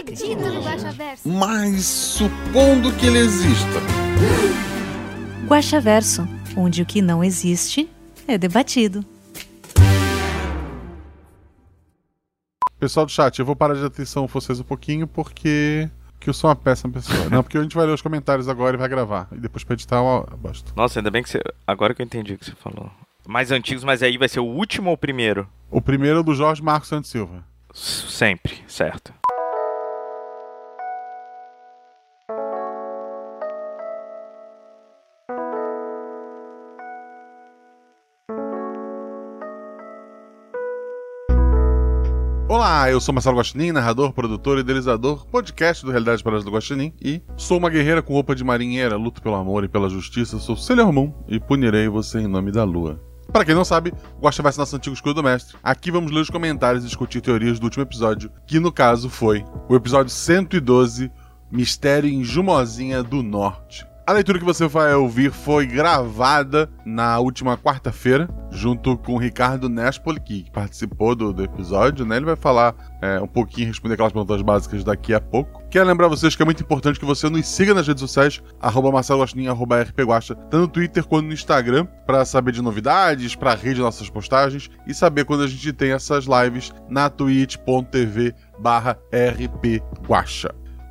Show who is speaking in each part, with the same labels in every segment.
Speaker 1: acredito no Guaxaverso.
Speaker 2: Mas supondo que ele exista.
Speaker 3: Guaxaverso, onde o que não existe é debatido.
Speaker 2: Pessoal do chat, eu vou parar de atenção vocês um pouquinho porque que eu sou uma péssima pessoa. Não, porque a gente vai ler os comentários agora e vai gravar. E depois pra editar eu basta.
Speaker 4: Nossa, ainda bem que você. Agora que eu entendi o que você falou. Mais antigos, mas aí vai ser o último ou o primeiro?
Speaker 2: O primeiro é do Jorge Marcos Santos Silva.
Speaker 4: S- Sempre, certo.
Speaker 2: Olá, eu sou Marcelo Guaxinim, narrador, produtor e idealizador, podcast do Realidade Paradas do Guaxinim, e sou uma guerreira com roupa de marinheira, luto pelo amor e pela justiça, sou Sailor Moon e punirei você em nome da lua. Para quem não sabe, Guaxa vai ser nosso antigo escudo do mestre. Aqui vamos ler os comentários e discutir teorias do último episódio, que no caso foi o episódio 112, Mistério em Jumozinha do Norte. A leitura que você vai ouvir foi gravada na última quarta-feira, junto com o Ricardo Nespoli, que participou do, do episódio, né? Ele vai falar é, um pouquinho, responder aquelas perguntas básicas daqui a pouco. Quero lembrar vocês que é muito importante que você nos siga nas redes sociais, arroba Marcelo tanto no Twitter quanto no Instagram, para saber de novidades, para rede nossas postagens e saber quando a gente tem essas lives na twitch.tv barra.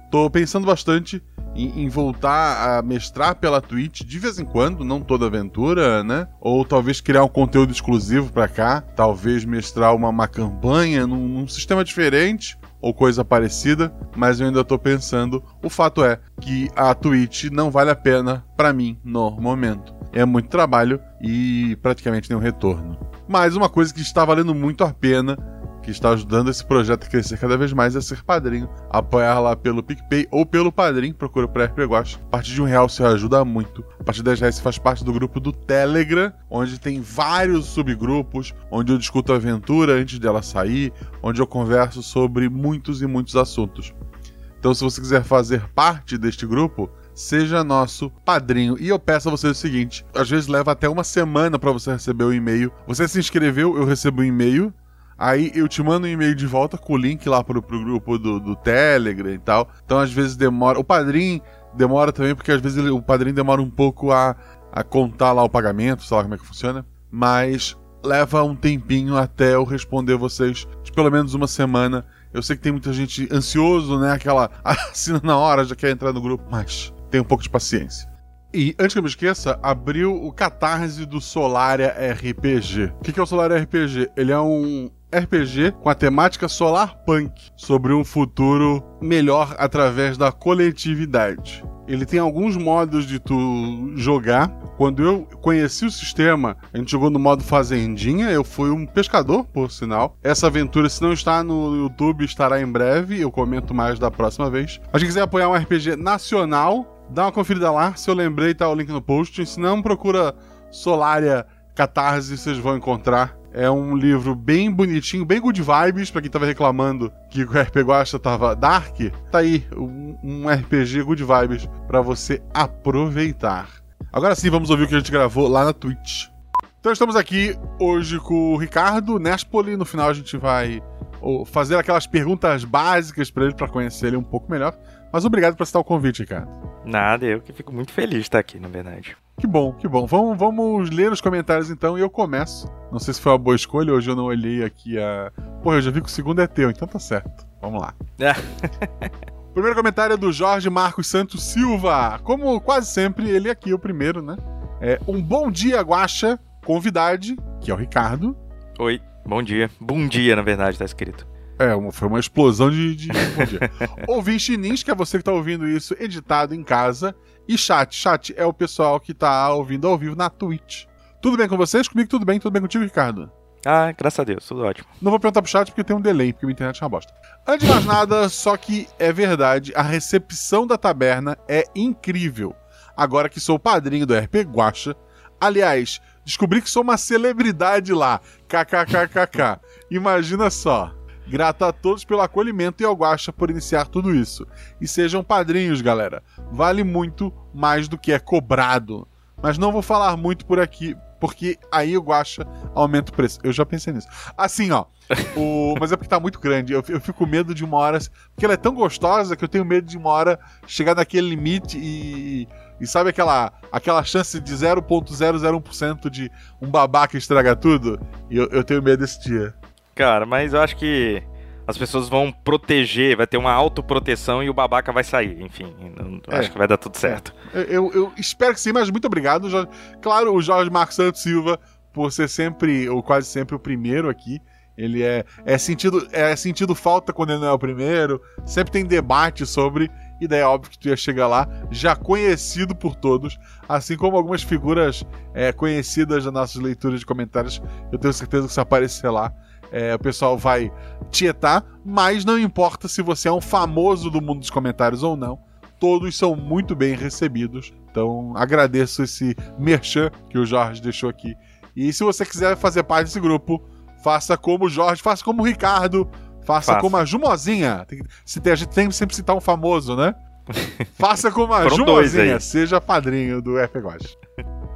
Speaker 2: Tô pensando bastante em, em voltar a mestrar pela Twitch de vez em quando, não toda aventura, né? Ou talvez criar um conteúdo exclusivo pra cá, talvez mestrar uma, uma campanha num, num sistema diferente ou coisa parecida, mas eu ainda tô pensando. O fato é que a Twitch não vale a pena pra mim no momento. É muito trabalho e praticamente nenhum retorno. Mas uma coisa que está valendo muito a pena que está ajudando esse projeto a crescer cada vez mais é ser padrinho. Apoiar lá pelo PicPay ou pelo Padrim, procura por RP Guacha. A partir de um real você ajuda muito. A partir de 10 reais você faz parte do grupo do Telegram, onde tem vários subgrupos, onde eu discuto a aventura antes dela sair, onde eu converso sobre muitos e muitos assuntos. Então, se você quiser fazer parte deste grupo, seja nosso padrinho. E eu peço a você o seguinte: às vezes leva até uma semana para você receber o e-mail. Você se inscreveu, eu recebo o e-mail. Aí eu te mando um e-mail de volta com o link lá pro, pro grupo do, do Telegram e tal. Então às vezes demora. O padrinho demora também, porque às vezes ele- o padrinho demora um pouco a, a contar lá o pagamento, sei lá como é que funciona. Mas leva um tempinho até eu responder vocês, de pelo menos uma semana. Eu sei que tem muita gente ansioso, né? Aquela assina na hora, já quer entrar no grupo, mas tem um pouco de paciência. E antes que eu me esqueça, abriu o catarse do Solaria RPG. O que que é o Solaria RPG? Ele é um RPG com a temática solar punk, sobre um futuro melhor através da coletividade. Ele tem alguns modos de tu jogar. Quando eu conheci o sistema, a gente jogou no modo fazendinha. Eu fui um pescador, por sinal. Essa aventura, se não está no YouTube, estará em breve. Eu comento mais da próxima vez. Mas quem quiser apoiar um RPG nacional, dá uma conferida lá. Se eu lembrei, tá o link no post. Se não, procura Solaria Catarse, vocês vão encontrar. É um livro bem bonitinho, bem good vibes, pra quem tava reclamando que o RP Guacha tava dark. Tá aí, um, um RPG good vibes pra você aproveitar. Agora sim, vamos ouvir o que a gente gravou lá na Twitch. Então estamos aqui hoje com o Ricardo Nespoli. No final a gente vai fazer aquelas perguntas básicas pra ele, pra conhecer ele um pouco melhor. Mas obrigado por aceitar o convite, Ricardo.
Speaker 4: Nada, eu que fico muito feliz de estar aqui, na verdade.
Speaker 2: Que bom, que bom. Vamos, vamos ler os comentários então e eu começo. Não sei se foi uma boa escolha, hoje eu não olhei aqui a. Porra, eu já vi que o segundo é teu, então tá certo. Vamos lá. O primeiro comentário é do Jorge Marcos Santos Silva. Como quase sempre, ele aqui é o primeiro, né? É um bom dia, Guaxa, convidade, que é o Ricardo.
Speaker 4: Oi, bom dia. Bom dia, na verdade, tá escrito.
Speaker 2: É, uma- foi uma explosão de, de dia. Ouvinte Nins, que é você que tá ouvindo isso editado em casa. E chat. Chat é o pessoal que tá ouvindo ao vivo na Twitch. Tudo bem com vocês? Comigo tudo bem? Tudo bem contigo, Ricardo?
Speaker 4: Ah, graças a Deus, tudo ótimo.
Speaker 2: Não vou perguntar pro chat porque tem um delay, porque minha internet é uma bosta. Antes de mais nada, só que é verdade, a recepção da taberna é incrível. Agora que sou padrinho do RP Guacha, aliás, descobri que sou uma celebridade lá. KKKKK. Imagina só. Grato a todos pelo acolhimento e ao Guacha por iniciar tudo isso. E sejam padrinhos, galera. Vale muito mais do que é cobrado. Mas não vou falar muito por aqui, porque aí o Guacha aumenta o preço. Eu já pensei nisso. Assim, ó. O... Mas é porque tá muito grande. Eu, eu fico com medo de uma hora. Porque ela é tão gostosa que eu tenho medo de uma hora chegar naquele limite e. E sabe aquela, aquela chance de 0,001% de um babaca estragar tudo? E eu, eu tenho medo desse dia.
Speaker 4: Cara, mas eu acho que as pessoas vão proteger, vai ter uma autoproteção e o babaca vai sair. Enfim,
Speaker 2: É.
Speaker 4: acho que vai dar tudo certo.
Speaker 2: Eu, eu- eu espero que sim, mas muito obrigado. Jorge. Claro, o Jorge Marcos Santos Silva, por ser sempre, ou quase sempre, o primeiro aqui. Ele é, é, sentido, é sentido falta quando ele não é o primeiro. Sempre tem debate sobre. E daí é óbvio que tu ia chegar lá, já conhecido por todos, assim como algumas figuras é, conhecidas das nossas leituras de comentários. Eu tenho certeza que se aparecer lá, é, o pessoal vai tietar, mas não importa se você é um famoso do mundo dos comentários ou não todos são muito bem recebidos. Então, agradeço esse merchan que o Jorge deixou aqui. E se você quiser fazer parte desse grupo, faça como o Jorge, faça como o Ricardo, faça
Speaker 4: Faça.
Speaker 2: como a Jumozinha. Tem, se tem- a gente tem que sempre citar um famoso, né? faça como a Jumozinha, seja padrinho do FGOS.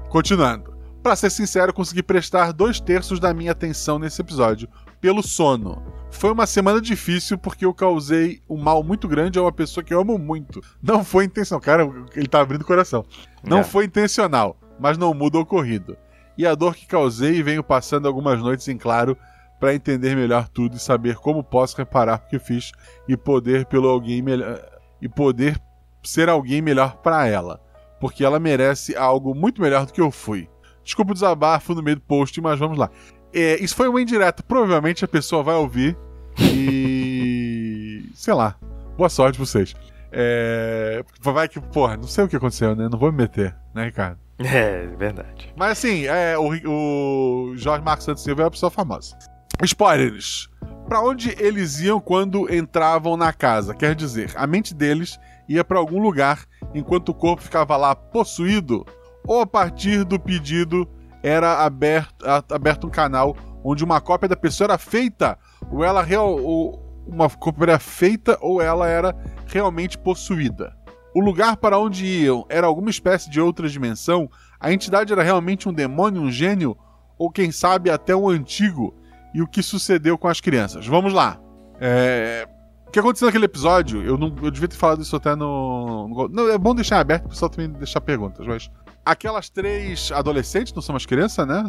Speaker 2: Continuando. Pra ser sincero, consegui prestar dois terços da minha atenção nesse episódio, pelo sono. Foi uma semana difícil porque eu causei um mal muito grande a uma pessoa que eu amo muito. Não foi intencional. Cara, ele tá abrindo o coração. Não
Speaker 4: É.
Speaker 2: foi intencional, mas não muda o ocorrido. E a dor que causei venho passando algumas noites em claro para entender melhor tudo e saber como posso reparar o que fiz e poder pelo alguém melhor e poder ser alguém melhor para ela, porque ela merece algo muito melhor do que eu fui. Desculpa o desabafo no meio do post, mas vamos lá. É, isso foi uma indireta. Provavelmente a pessoa vai ouvir e. sei lá. Boa sorte pra vocês. É, vai que, porra, não sei o que aconteceu, né? Não vou me meter, né, Ricardo?
Speaker 4: É, verdade.
Speaker 2: Mas assim, é, o, o Jorge Marcos Santos Silva é uma pessoa famosa. Spoilers. Pra onde eles iam quando entravam na casa? Quer dizer, a mente deles ia pra algum lugar enquanto o corpo ficava lá possuído, ou a partir do pedido era aberto, aberto um canal onde uma cópia da pessoa era feita, ou ela real, ou uma cópia era feita, ou ela era realmente possuída. O lugar para onde iam era alguma espécie de outra dimensão? A entidade era realmente um demônio, um gênio? Ou quem sabe até um antigo? E o que sucedeu com as crianças? Vamos lá. É, O que aconteceu naquele episódio? Eu, não, eu devia ter falado isso até no. no- Não, é bom deixar aberto para o pessoal também deixar perguntas, mas. Aquelas três adolescentes, não são mais crianças, né?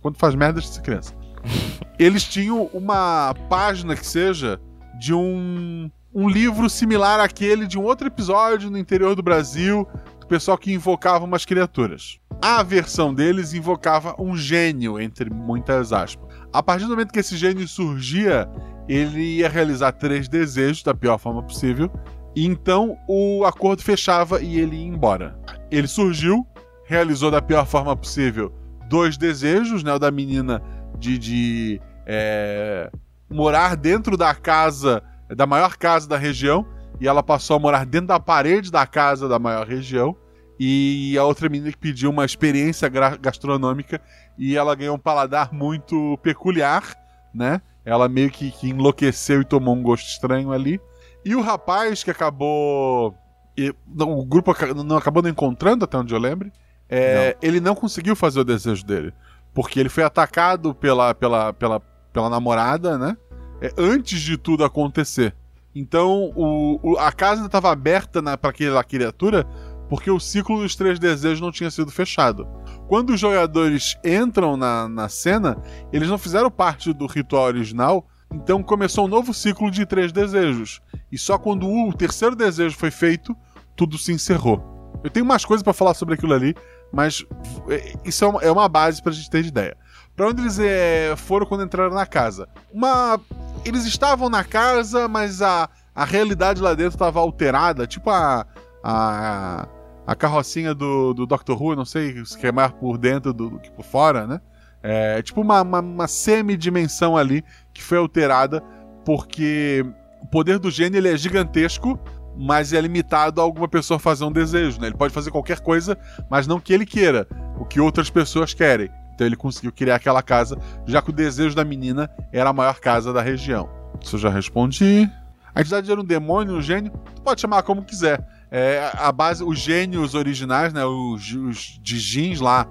Speaker 2: Quando faz merda, de criança. Eles tinham uma página que seja de um, um livro similar àquele de um outro episódio no interior do Brasil, do pessoal que invocava umas criaturas. A versão deles invocava um gênio, entre muitas aspas. A partir do momento que esse gênio surgia, ele ia realizar três desejos da pior forma possível. E então o acordo fechava e ele ia embora. Ele surgiu, realizou da pior forma possível dois desejos, né? O da menina de, de é, morar dentro da casa, da maior casa da região, e ela passou a morar dentro da parede da casa da maior região. E a outra menina que pediu uma experiência gastronômica e ela ganhou um paladar muito peculiar, né? Ela meio que, que enlouqueceu e tomou um gosto estranho ali. E o rapaz que acabou. e- não, o grupo não acabou não encontrando, até onde eu lembre. É, ele não conseguiu fazer o desejo dele. Porque ele foi atacado pela, pela, pela, pela namorada, né? É, antes de tudo acontecer. Então o, o- a casa ainda estava aberta para aquela criatura porque o ciclo dos três desejos não tinha sido fechado. Quando os jogadores entram na, na cena, eles não fizeram parte do ritual original, então começou um novo ciclo de três desejos. E só quando o terceiro desejo foi feito, tudo se encerrou. Eu tenho mais coisas para falar sobre aquilo ali, mas é, isso é uma, é uma base gente ter de ideia. Pra onde eles é, foram quando entraram na casa? Uma. Eles estavam na casa, mas a, a realidade lá dentro estava alterada, tipo a. a a carrocinha do, do Doctor Who, não sei se é mais por dentro do, do que por fora, né? É tipo uma, uma, uma semidimensão ali que foi alterada porque o poder do gênio ele é gigantesco, mas é limitado a alguma pessoa fazer um desejo, né? Ele pode fazer qualquer coisa, mas não que ele queira, o que outras pessoas querem. Então ele conseguiu criar aquela casa, já que o desejo da menina era a maior casa da região. Isso eu já respondi. A entidade era um demônio, um gênio, tu pode chamar como quiser. É, a base, os gênios originais, né, os, os Dijins lá,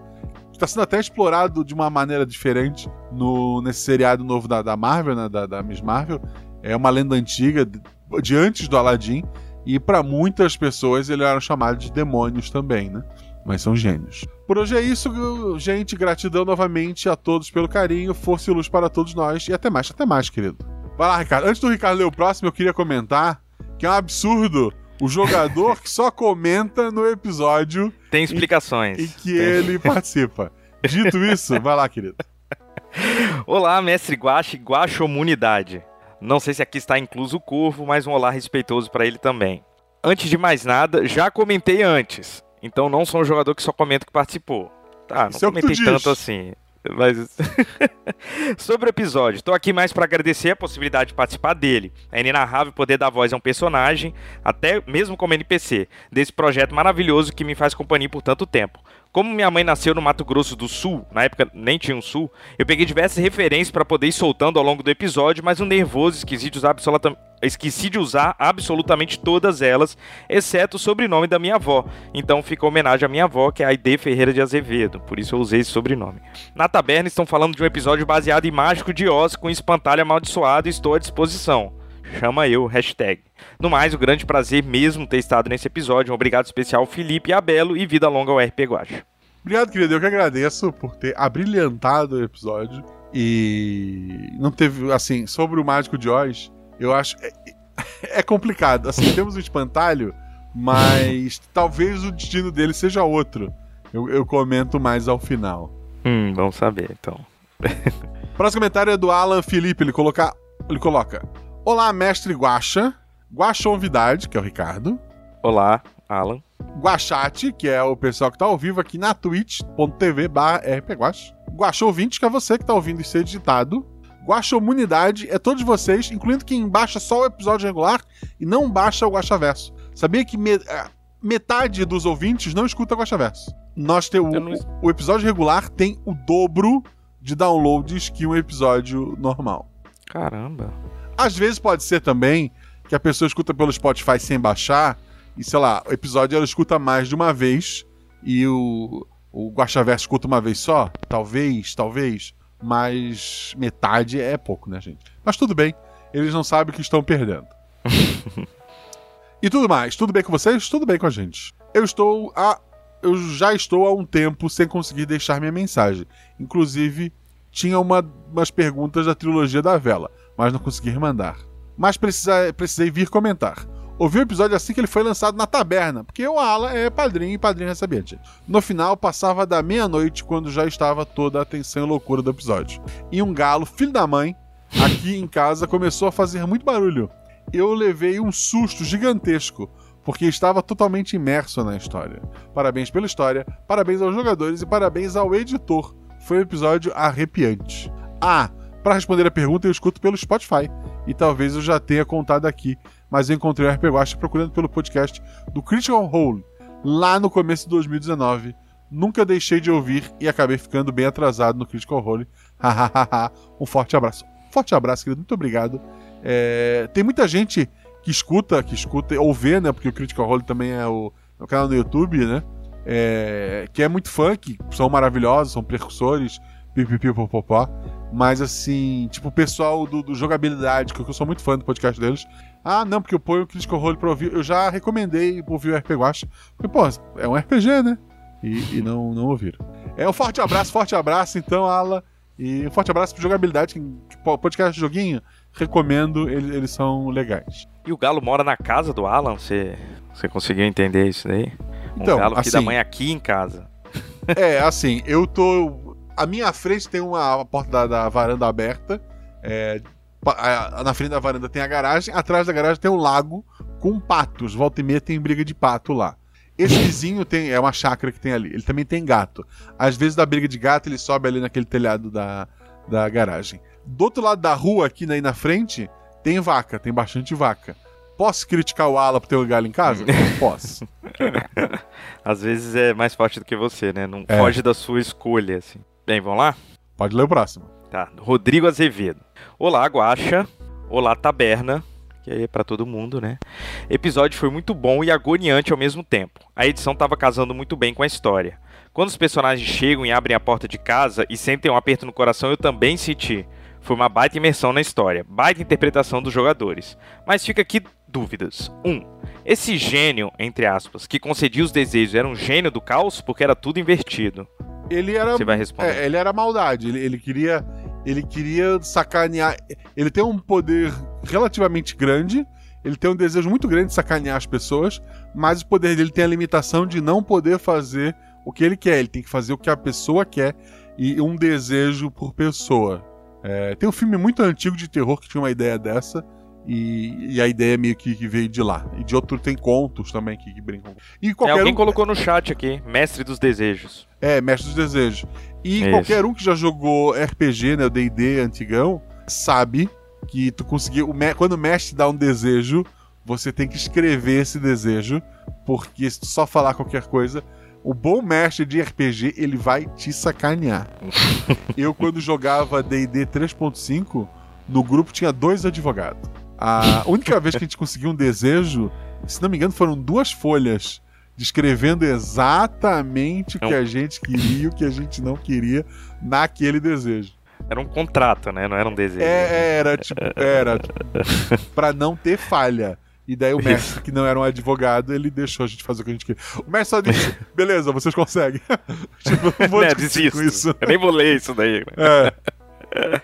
Speaker 2: está sendo até explorado de uma maneira diferente no, nesse seriado novo da, da Marvel, né, da, da Miss Marvel. É uma lenda antiga de, de antes do Aladdin e para muitas pessoas eles eram chamados de demônios também, né? Mas são gênios. Por hoje é isso, gente. Gratidão novamente a todos pelo carinho, força e luz para todos nós e até mais, até mais, querido. Vai lá, Ricardo. Antes do Ricardo ler o próximo, eu queria comentar que é um absurdo o jogador que só comenta no episódio.
Speaker 4: Tem explicações.
Speaker 2: Em que ele participa. Dito isso, vai lá, querido.
Speaker 4: Olá, mestre Guache, Guaxomunidade. Não sei se aqui está incluso o Corvo, mas um olá respeitoso para ele também. Antes de mais nada, já comentei antes, então não sou um jogador que só comenta que participou. Tá, não
Speaker 2: Isso é
Speaker 4: comentei
Speaker 2: diz.
Speaker 4: tanto assim. Mas sobre o episódio, estou aqui mais para agradecer a possibilidade de participar dele. É inenarrável poder dar voz a um personagem, até mesmo como NPC, desse projeto maravilhoso que me faz companhia por tanto tempo. Como minha mãe nasceu no Mato Grosso do Sul, na época nem tinha um Sul, eu peguei diversas referências para poder ir soltando ao longo do episódio, mas um nervoso esqueci de usar absoluta- esqueci de usar absolutamente todas elas, exceto o sobrenome da minha avó. Então fica homenagem à minha avó, que é a Aide Ferreira de Azevedo, por isso eu usei esse sobrenome. Na taberna estão falando de um episódio baseado em Mágico de Oz com espantalho amaldiçoado e estou à disposição. Chama eu, hashtag. No mais, o grande prazer mesmo ter estado nesse episódio. Um obrigado especial Felipe e a Belo e vida longa ao RP Guacha.
Speaker 2: Obrigado, querido. Eu que agradeço por ter abrilhantado o episódio. E não teve, assim, sobre o Mágico de Oz, eu acho. É, é complicado. Assim, temos o espantalho, mas talvez o destino dele seja outro. Eu, eu comento mais ao final.
Speaker 4: Hum, vamos saber então.
Speaker 2: Próximo comentário é do Alan Felipe. Ele, coloca, ele coloca: Olá, mestre Guacha. Guaxonvidade, que é o Ricardo.
Speaker 4: Olá, Alan.
Speaker 2: Guachate, que é o pessoal que tá ao vivo aqui na twitch.tv barra rpguache. Guaxouvinte, que é você que tá ouvindo isso ser digitado. Guaxomunidade é todos vocês, incluindo quem baixa só o episódio regular e não baixa o Guaxaverso. Sabia que me- é, metade dos ouvintes não escuta o Guaxaverso? Nós tem o,
Speaker 4: não-
Speaker 2: o episódio regular tem o dobro de downloads que um episódio normal.
Speaker 4: Caramba.
Speaker 2: Às vezes pode ser também que a pessoa escuta pelo Spotify sem baixar, e sei lá, o episódio ela escuta mais de uma vez, e o, o Guaxaverso escuta uma vez só. Talvez, talvez. Mas metade é pouco, né, gente? Mas tudo bem, eles não sabem o que estão perdendo. e tudo mais, tudo bem com vocês? Tudo bem com a gente. Eu estou a. Eu já estou há um tempo sem conseguir deixar minha mensagem. Inclusive, tinha uma, umas perguntas da trilogia da vela, mas não consegui mandar. Mas precisei vir comentar. Ouvi o episódio assim que ele foi lançado na taberna, porque o Ala é padrinho e padrinho recebente. No final, passava da meia-noite quando já estava toda a atenção e loucura do episódio. E um galo, filho da mãe, aqui em casa começou a fazer muito barulho. Eu levei um susto gigantesco, porque estava totalmente imerso na história. Parabéns pela história, parabéns aos jogadores e parabéns ao editor. Foi um episódio arrepiante. Ah, para responder a pergunta, eu escuto pelo Spotify. E talvez eu já tenha contado aqui, mas eu encontrei o RP Guacha procurando pelo podcast do Critical Role, lá no começo de 2019. Nunca deixei de ouvir e acabei ficando bem atrasado no Critical Role. Um forte abraço. Forte abraço, querido. Muito obrigado. É, tem muita gente que escuta, que escuta, ou vê, né? Porque o Critical Role também é o, é o canal no YouTube, né? É, que é muito que são maravilhosos, são precursores, pipipipopopó. Mas assim, tipo, o pessoal do, do jogabilidade, que eu sou muito fã do podcast deles. Ah, não, porque eu ponho o Critical Role pra ouvir. Eu já recomendei ouvir o RPG Guacha. Porque, pô, é um RPG, né? E, e não, não ouviram. É um forte abraço, forte abraço, então, Ala. E um forte abraço pro jogabilidade, que, que podcast de joguinho, recomendo, eles, eles são legais.
Speaker 4: E o Galo mora na casa do Alan? Você, você conseguiu entender isso daí? Um
Speaker 2: Então,
Speaker 4: Galo da
Speaker 2: assim-
Speaker 4: mãe aqui em casa.
Speaker 2: É, assim, eu tô. A minha frente tem uma porta da, da varanda aberta. é, na frente da varanda tem a garagem. Atrás da garagem tem um lago com patos. Volta e meia tem briga de pato lá. Esse vizinho tem, é uma chácara que tem ali. Ele também tem gato. Às vezes, da briga de gato, ele sobe ali naquele telhado da, da garagem. Do outro lado da rua, aqui aí na frente, tem vaca, tem bastante vaca. Posso criticar o Ala por ter um galho em casa? Posso.
Speaker 4: Às vezes é mais forte do que você, né? Não
Speaker 2: É.
Speaker 4: foge da sua escolha, assim. Bem, vamos lá?
Speaker 2: Pode ler o próximo.
Speaker 4: Tá. Rodrigo Azevedo. Olá, Guaxa. Olá, Taberna. Que aí é pra todo mundo, né? Episódio foi muito bom e agoniante ao mesmo tempo. A edição tava casando muito bem com a história. Quando os personagens chegam e abrem a porta de casa e sentem um aperto no coração, eu também senti. Foi uma baita imersão na história, baita interpretação dos jogadores. Mas fica aqui dúvidas. 1. Um, esse gênio, entre aspas, que concedia os desejos era um gênio do caos porque era tudo invertido?
Speaker 2: Ele era.
Speaker 4: Você vai responder.
Speaker 2: É, ele era maldade. Ele, ele queria. Ele queria sacanear. Ele tem um poder relativamente grande. Ele tem um desejo muito grande de sacanear as pessoas. Mas o poder dele tem a limitação de não poder fazer o que ele quer. Ele tem que fazer o que a pessoa quer. E um desejo por pessoa. É, tem um filme muito antigo de terror que tinha uma ideia dessa. E, e a ideia meio que, que veio de lá. E de outro tem contos também que, que brincam. E
Speaker 4: É,
Speaker 2: qualquer
Speaker 4: alguém
Speaker 2: um-
Speaker 4: colocou no chat aqui, mestre dos desejos.
Speaker 2: é, Mestre dos Desejos. E
Speaker 4: Isso.
Speaker 2: qualquer um que já jogou RPG, né, o D&D antigão, sabe que tu me- quando o mestre dá um desejo, você tem que escrever esse desejo, porque se tu só falar qualquer coisa, o bom mestre de RPG, ele vai te sacanear. Eu quando jogava D&D 3.5, no grupo tinha dois advogados. A única vez que a gente conseguiu um desejo, se não me engano, foram duas folhas descrevendo exatamente o que a gente queria e o que a gente não queria naquele desejo.
Speaker 4: Era um contrato, né? Não era um desejo.
Speaker 2: É, era tipo, era pra não ter falha. E daí o mestre, que não era um advogado, ele deixou a gente fazer o que a gente queria. O mestre só disse: beleza, vocês conseguem. tipo, não vou
Speaker 4: né, desisto.
Speaker 2: isso.
Speaker 4: Eu nem vou ler isso daí. né?
Speaker 2: É.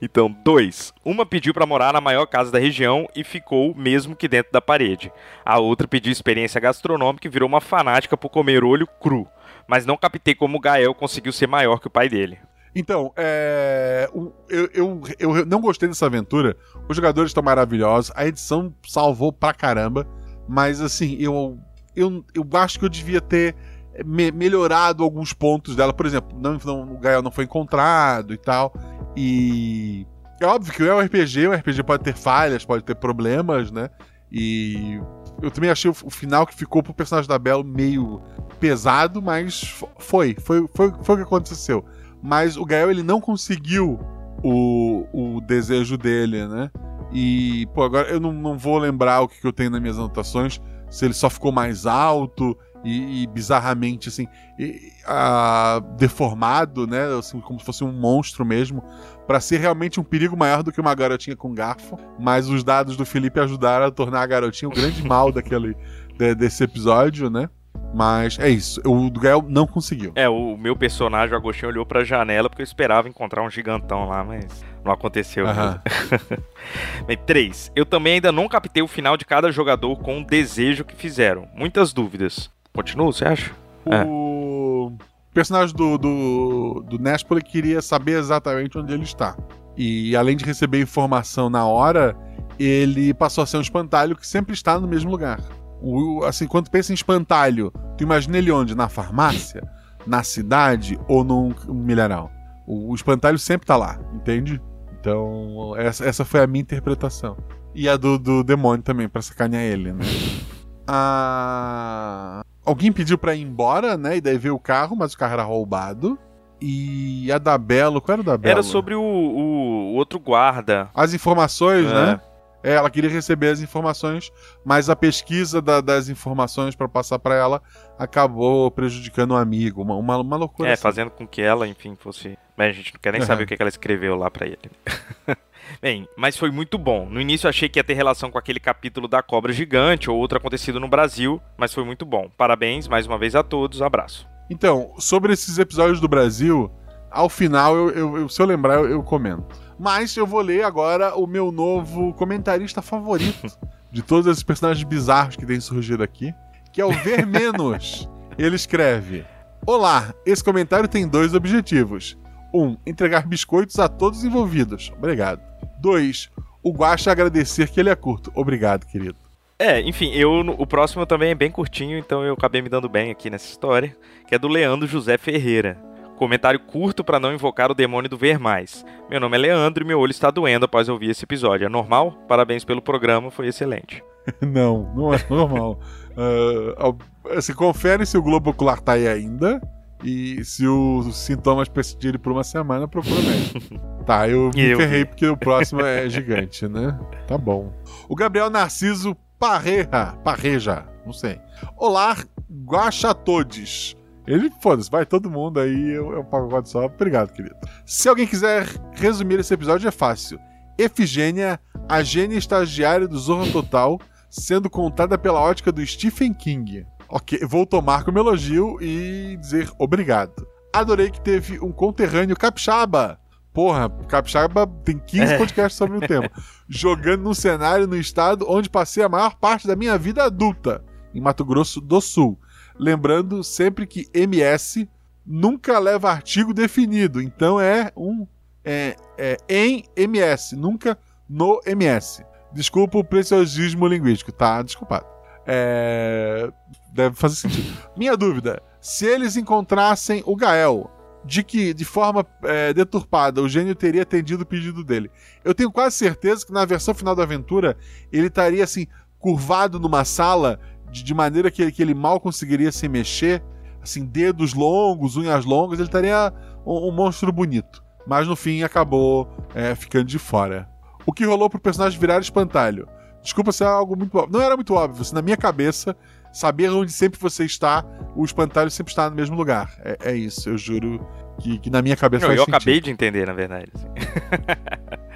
Speaker 4: Então, dois. Uma pediu pra morar na maior casa da região e ficou mesmo que dentro da parede. A outra pediu experiência gastronômica e virou uma fanática por comer olho cru. Mas não captei como o Gael conseguiu ser maior que o pai dele.
Speaker 2: Então, é, eu, eu, eu não gostei dessa aventura. Os jogadores estão maravilhosos. A edição salvou pra caramba. Mas, assim, eu, eu, eu acho que eu devia ter me- melhorado alguns pontos dela. Por exemplo, não, não- o Gael não foi encontrado e tal. E. É óbvio que é um RPG. O RPG pode ter falhas, pode ter problemas, né? E. Eu também achei o, final que ficou pro personagem da Belle meio pesado, mas fo- foi. Foi, foi, foi o que aconteceu mas o Gael ele não conseguiu o, o desejo dele, né? E, pô, agora eu não, não vou lembrar o que, que eu tenho nas minhas anotações, se ele só ficou mais alto e, e bizarramente, assim, e- ah, deformado, né? Assim, como se fosse um monstro mesmo, pra ser realmente um perigo maior do que uma garotinha com garfo. Mas os dados do Felipe ajudaram a tornar a garotinha o grande mal daquele, de- desse episódio, né? Mas é isso, o Gael não conseguiu.
Speaker 4: É, o meu personagem, o Agostinho, olhou pra janela porque eu esperava encontrar um gigantão lá, mas não aconteceu. Bem, três. Eu também ainda não captei o final de cada jogador com o desejo que fizeram. Muitas dúvidas. Continua, você acha? É.
Speaker 2: O personagem do, do, do Nespoli queria saber exatamente onde ele está. E além de receber informação na hora, ele passou a ser um espantalho que sempre está no mesmo lugar. O, assim, quando pensa em espantalho, tu imagina ele onde? Na farmácia? Na cidade? Ou num milharal? O, o espantalho sempre tá lá, entende? Então, essa, essa foi a minha interpretação. E a do, do demônio também, pra sacanear ele, né? Ah, alguém pediu pra ir embora, né? E daí veio o carro, mas o carro era roubado. E a da Belo, qual era o da Belo?
Speaker 4: Era sobre o, o- o outro guarda.
Speaker 2: As informações,
Speaker 4: É.
Speaker 2: né? É, ela queria receber as informações, mas a pesquisa da- das informações pra passar pra ela acabou prejudicando um amigo. Uma, uma, uma loucura.
Speaker 4: É,
Speaker 2: assim.
Speaker 4: fazendo com que ela, enfim, fosse. Bem, a gente não quer nem
Speaker 2: Aham.
Speaker 4: saber o que que ela escreveu lá pra ele. Bem, mas foi muito bom. No início eu achei que ia ter relação com aquele capítulo da cobra gigante ou outro acontecido no Brasil, mas foi muito bom. Parabéns mais uma vez a todos. Abraço.
Speaker 2: Então, sobre esses episódios do Brasil, ao final, eu, eu- eu- se eu lembrar, eu, eu comento. Mas eu vou ler agora o meu novo comentarista favorito de todos esses personagens bizarros que têm surgido aqui, que é o Ver Menos. Ele escreve: Olá, esse comentário tem dois objetivos. Um, entregar biscoitos a todos os envolvidos. Obrigado. Dois, o Guaxa agradecer que ele é curto. Obrigado, querido.
Speaker 4: É, enfim, eu o próximo também é bem curtinho, então eu acabei me dando bem aqui nessa história, que é do Leandro José Ferreira. Comentário curto pra não invocar o demônio do ver mais. Meu nome é Leandro e meu olho está doendo após ouvir esse episódio. É normal? Parabéns pelo programa, foi excelente.
Speaker 2: Não, não é normal. Ao- assim, confere se o globo ocular tá aí ainda. E se os sintomas persistirem por uma semana, procura médico. Tá, eu me
Speaker 4: Eu
Speaker 2: ferrei porque o próximo é gigante, né? Tá bom. O Gabriel Narciso Parreja. Parreja, não sei. Olá, guaxa todes. Ele, foda-se, vai todo mundo aí, é um pagode só. Obrigado, querido. Se alguém quiser resumir esse episódio, é fácil. Efigênia, a gênia estagiária do Zorra Total, sendo contada pela ótica do Stephen King. Ok, vou tomar como elogio e dizer obrigado. Adorei que teve um conterrâneo capixaba. Porra, capixaba tem 15
Speaker 4: É.
Speaker 2: podcasts sobre o tema. Jogando num cenário no estado onde passei a maior parte da minha vida adulta, em Mato Grosso do Sul. Lembrando sempre que MS nunca leva artigo definido, então é um é, é em MS, nunca no MS. Desculpa o preciosismo linguístico, tá? Desculpado. É, deve fazer sentido. Minha dúvida: se eles encontrassem o Gael, de que, de forma é, deturpada, o gênio teria atendido o pedido dele. Eu tenho quase certeza que na versão final da aventura ele estaria assim, curvado numa sala, de, de maneira que ele, que ele mal conseguiria se mexer, assim, dedos longos, unhas longas, ele estaria um, um monstro bonito. Mas no fim acabou é, ficando de fora. O que rolou pro personagem virar espantalho? Desculpa se é algo muito óbvio. Não era muito óbvio. Assim, na minha cabeça, saber onde sempre você está, o espantalho sempre está no mesmo lugar. É, é isso, eu juro que, que na minha cabeça
Speaker 4: Eu,
Speaker 2: faz
Speaker 4: eu
Speaker 2: sentido.
Speaker 4: acabei de entender, na verdade. assim.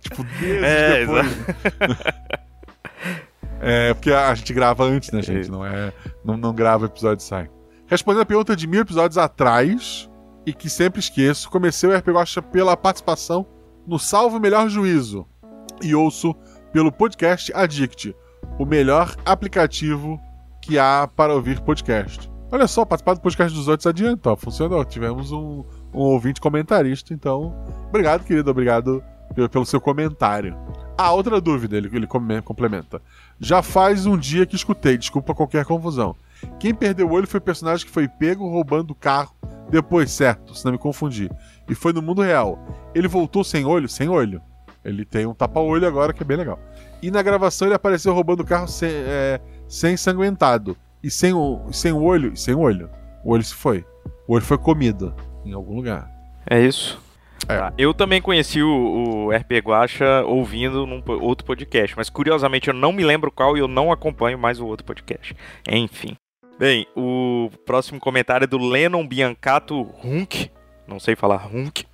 Speaker 2: Tipo, meses
Speaker 4: É,
Speaker 2: depois. é, porque a gente grava antes, né, gente?
Speaker 4: Isso.
Speaker 2: Não é. Não, não grava episódio e sai. Respondendo a pergunta de mil episódios atrás, e que sempre esqueço, comecei o RP Guacha pela participação no Salvo Melhor Juízo. E ouço pelo podcast Addict, o melhor aplicativo que há para ouvir podcast. Olha só, participar do podcast dos outros adianta, ó, funcionou. Tivemos um, um ouvinte comentarista, então. Obrigado, querido, obrigado pelo, seu comentário. Ah, outra dúvida, ele, ele complementa. Já faz um dia que escutei, desculpa qualquer confusão. Quem perdeu o olho foi o personagem que foi pego roubando o carro depois, certo, se não me confundir. E foi no mundo real. Ele voltou sem olho? Sem olho. Ele tem um tapa-olho agora que é bem legal. E na gravação ele apareceu roubando o carro sem, é, sem ensanguentado. E sem o, sem o olho. e Sem o olho. O olho se foi. O olho foi comido em algum lugar.
Speaker 4: É isso.
Speaker 2: É.
Speaker 4: Tá, Eu também conheci o, o RP Guacha ouvindo num outro podcast, mas curiosamente eu não me lembro qual e eu não acompanho mais o outro podcast. Enfim. Bem, o próximo comentário é do Lennon Biancato Hunk. Não sei falar Hunk.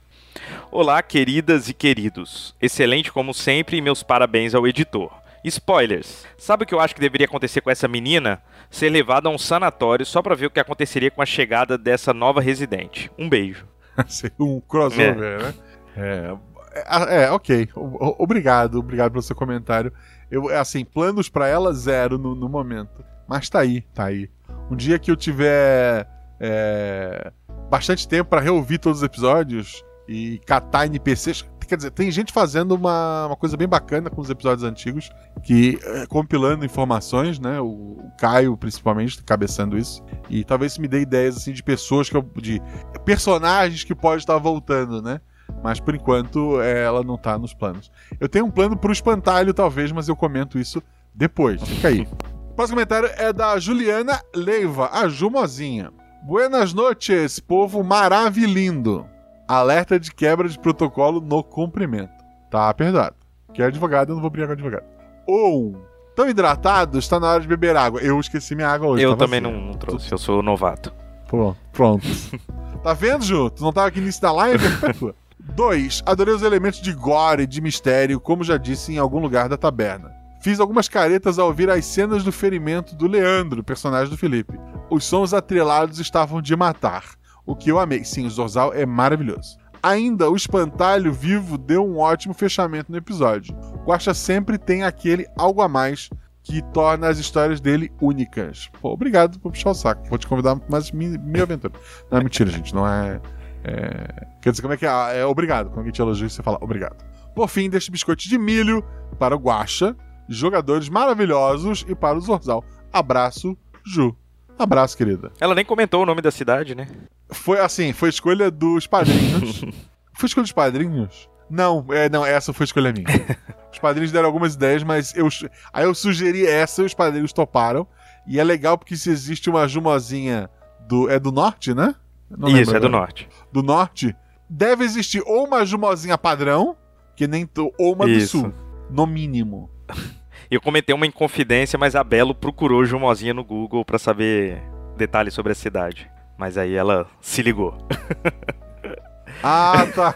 Speaker 4: Olá, queridas e queridos. Excelente como sempre e meus parabéns ao editor. Spoilers. Sabe o que eu acho que deveria acontecer com essa menina? Ser levada a um sanatório só pra ver o que aconteceria com a chegada dessa nova residente. Um beijo.
Speaker 2: Um crossover, né? É, é, é, ok. O- Obrigado, obrigado pelo seu comentário. Eu, é assim, planos pra ela, zero no, no momento. Mas tá aí, tá aí. Um dia que eu tiver é, bastante tempo pra reouvir todos os episódios e catar NPCs. Quer dizer, tem gente fazendo uma, uma coisa bem bacana com os episódios antigos, que é, compilando informações, né? O, o Caio, principalmente, cabeçando isso. E talvez me dê ideias assim, de pessoas que eu. de personagens que pode estar voltando, né? Mas por enquanto é, ela não tá nos planos. Eu tenho um plano pro espantalho, talvez, mas eu comento isso depois. Fica aí. O próximo comentário é da Juliana Leiva, a Jumozinha. Buenas noches, povo maravilhindo. Alerta de quebra de protocolo no cumprimento. Tá perdoado. Que é advogado, eu não vou brigar com advogado. Ou, tão hidratado, está na hora de beber água. Eu esqueci minha água hoje.
Speaker 4: eu
Speaker 2: tá
Speaker 4: também
Speaker 2: vazia.
Speaker 4: não, não trouxe, eu sou novato.
Speaker 2: Pronto. Pronto. tá vendo, Ju? Tu não tava aqui no início da live? A culpa é tua. 2. Adorei os elementos de gore e de mistério, como já disse em algum lugar da taberna. Fiz algumas caretas ao ouvir as cenas do ferimento do Leandro, personagem do Felipe. Os sons atrelados estavam de matar, o que eu amei. Sim, o Zorzal é maravilhoso. Ainda, o espantalho vivo deu um ótimo fechamento no episódio. Guaxa sempre tem aquele algo a mais que torna as histórias dele únicas. Pô, obrigado por puxar o saco. Vou te convidar para mais mi- minha aventura. Não é mentira, gente. Não é, é- Quer dizer, como é que é? É obrigado. Quando alguém te elogia, você fala obrigado. Por fim, deste biscoito de milho para o Guaxa. jogadores maravilhosos e para o Zorzal. Abraço, Ju. Abraço, querida.
Speaker 4: Ela nem comentou o nome da cidade, né?
Speaker 2: Foi assim, foi escolha dos padrinhos. foi escolha dos padrinhos? Não, é, não, essa foi escolha minha. Os padrinhos deram algumas ideias, mas eu, aí eu sugeri essa e os padrinhos toparam. E é legal porque se existe uma Jumozinha do. É do norte, né? Não
Speaker 4: Isso, é do
Speaker 2: agora.
Speaker 4: norte.
Speaker 2: Do norte, deve existir ou uma Jumozinha padrão, que nem ou uma
Speaker 4: Isso.
Speaker 2: do sul. No mínimo.
Speaker 4: Eu comentei uma inconfidência, mas a Belo procurou Jumozinha no Google pra saber detalhes sobre a cidade. Mas aí ela se ligou.
Speaker 2: Ah, tá.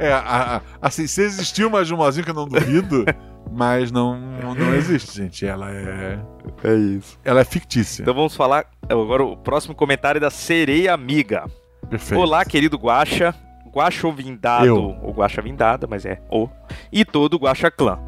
Speaker 2: É, a- a- assim, se existir uma Jumozinha, que eu não duvido, mas não, não existe, gente. Ela é.
Speaker 4: É isso.
Speaker 2: Ela é fictícia.
Speaker 4: Então vamos falar agora o próximo comentário é da Sereia Amiga.
Speaker 2: Perfeito.
Speaker 4: Olá, querido Guaxa. Guaxovindado, ou Guaxa Vindada, mas é o. E todo Guaxa Clã.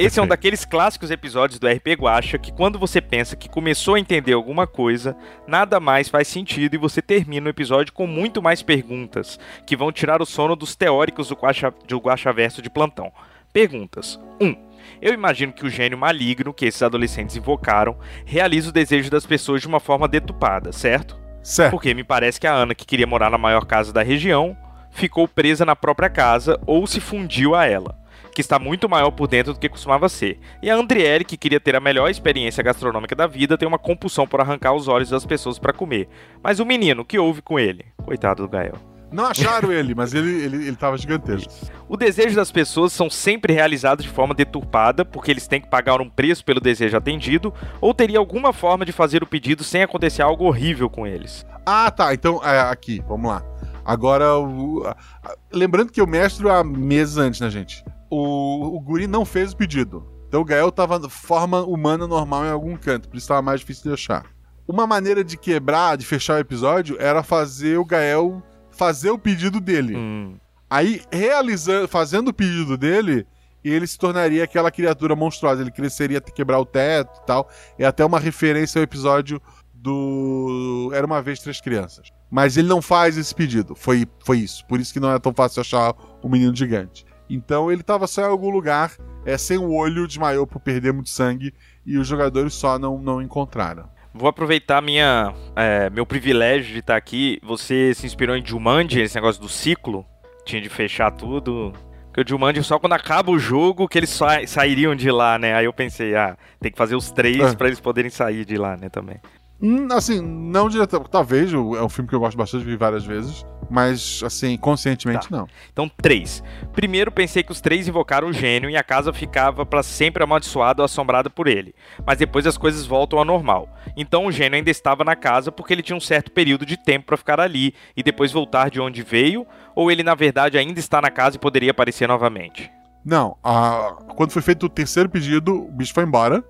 Speaker 4: Esse é um daqueles clássicos episódios do RP Guacha que quando você pensa que começou a entender alguma coisa, nada mais faz sentido e você termina o episódio com muito mais perguntas, que vão tirar o sono dos teóricos do Guacha, do Guacha Verso de plantão. Perguntas. 1. Um, eu imagino que o gênio maligno que esses adolescentes invocaram realiza o desejo das pessoas de uma forma detupada, certo?
Speaker 2: Certo.
Speaker 4: Porque me parece que a Ana, que queria morar na maior casa da região, ficou presa na própria casa ou se fundiu a ela, que está muito maior por dentro do que costumava ser. E a Andriele, que queria ter a melhor experiência gastronômica da vida, tem uma compulsão por arrancar os olhos das pessoas para comer. Mas o menino, o que houve com ele? Coitado do Gael.
Speaker 2: Não acharam ele, mas ele, ele, ele tava gigantesco.
Speaker 4: O desejo das pessoas são sempre realizados de forma deturpada, porque eles têm que pagar um preço pelo desejo atendido, ou teria alguma forma de fazer o pedido sem acontecer algo horrível com eles.
Speaker 2: Ah, tá. Então, é, aqui, vamos lá. Agora, o- a- a- lembrando que eu mestro há meses antes, né, gente? O, o Guri não fez o pedido. Então o Gael tava forma humana normal em algum canto, por isso tava mais difícil de achar. Uma maneira de quebrar, de fechar o episódio, era fazer o Gael fazer o pedido dele.
Speaker 4: Hum,
Speaker 2: Aí, realizando, fazendo o pedido dele, ele se tornaria aquela criatura monstruosa. Ele cresceria até quebrar o teto e tal. É até uma referência ao episódio do Era uma vez Três Crianças. Mas ele não faz esse pedido. Foi, foi isso. Por isso que não é tão fácil achar o menino gigante. Então ele tava só em algum lugar, é, sem o olho, desmaiou por perder muito sangue. E os jogadores só não, não encontraram.
Speaker 4: Vou aproveitar minha, é, meu privilégio de estar aqui. Você se inspirou em Jumanji, esse negócio do ciclo? Tinha de fechar tudo. Porque o Jumanji só quando acaba o jogo que eles sa- sairiam de lá, né? Aí eu pensei, ah, tem que fazer os três
Speaker 2: É.
Speaker 4: pra eles poderem sair de lá, né, também.
Speaker 2: Hum, assim, não diretamente. Talvez, é um filme que eu gosto bastante, vi várias vezes. Mas, assim, conscientemente não.
Speaker 4: Então, três. Primeiro, pensei que os três invocaram o gênio e a casa ficava pra sempre amaldiçoada ou assombrada por ele. Mas depois as coisas voltam ao normal. Então o gênio ainda estava na casa porque ele tinha um certo período de tempo pra ficar ali e depois voltar de onde veio, ou ele na verdade ainda está na casa e poderia aparecer novamente.
Speaker 2: Não, a- quando foi feito o terceiro pedido, o bicho foi embora.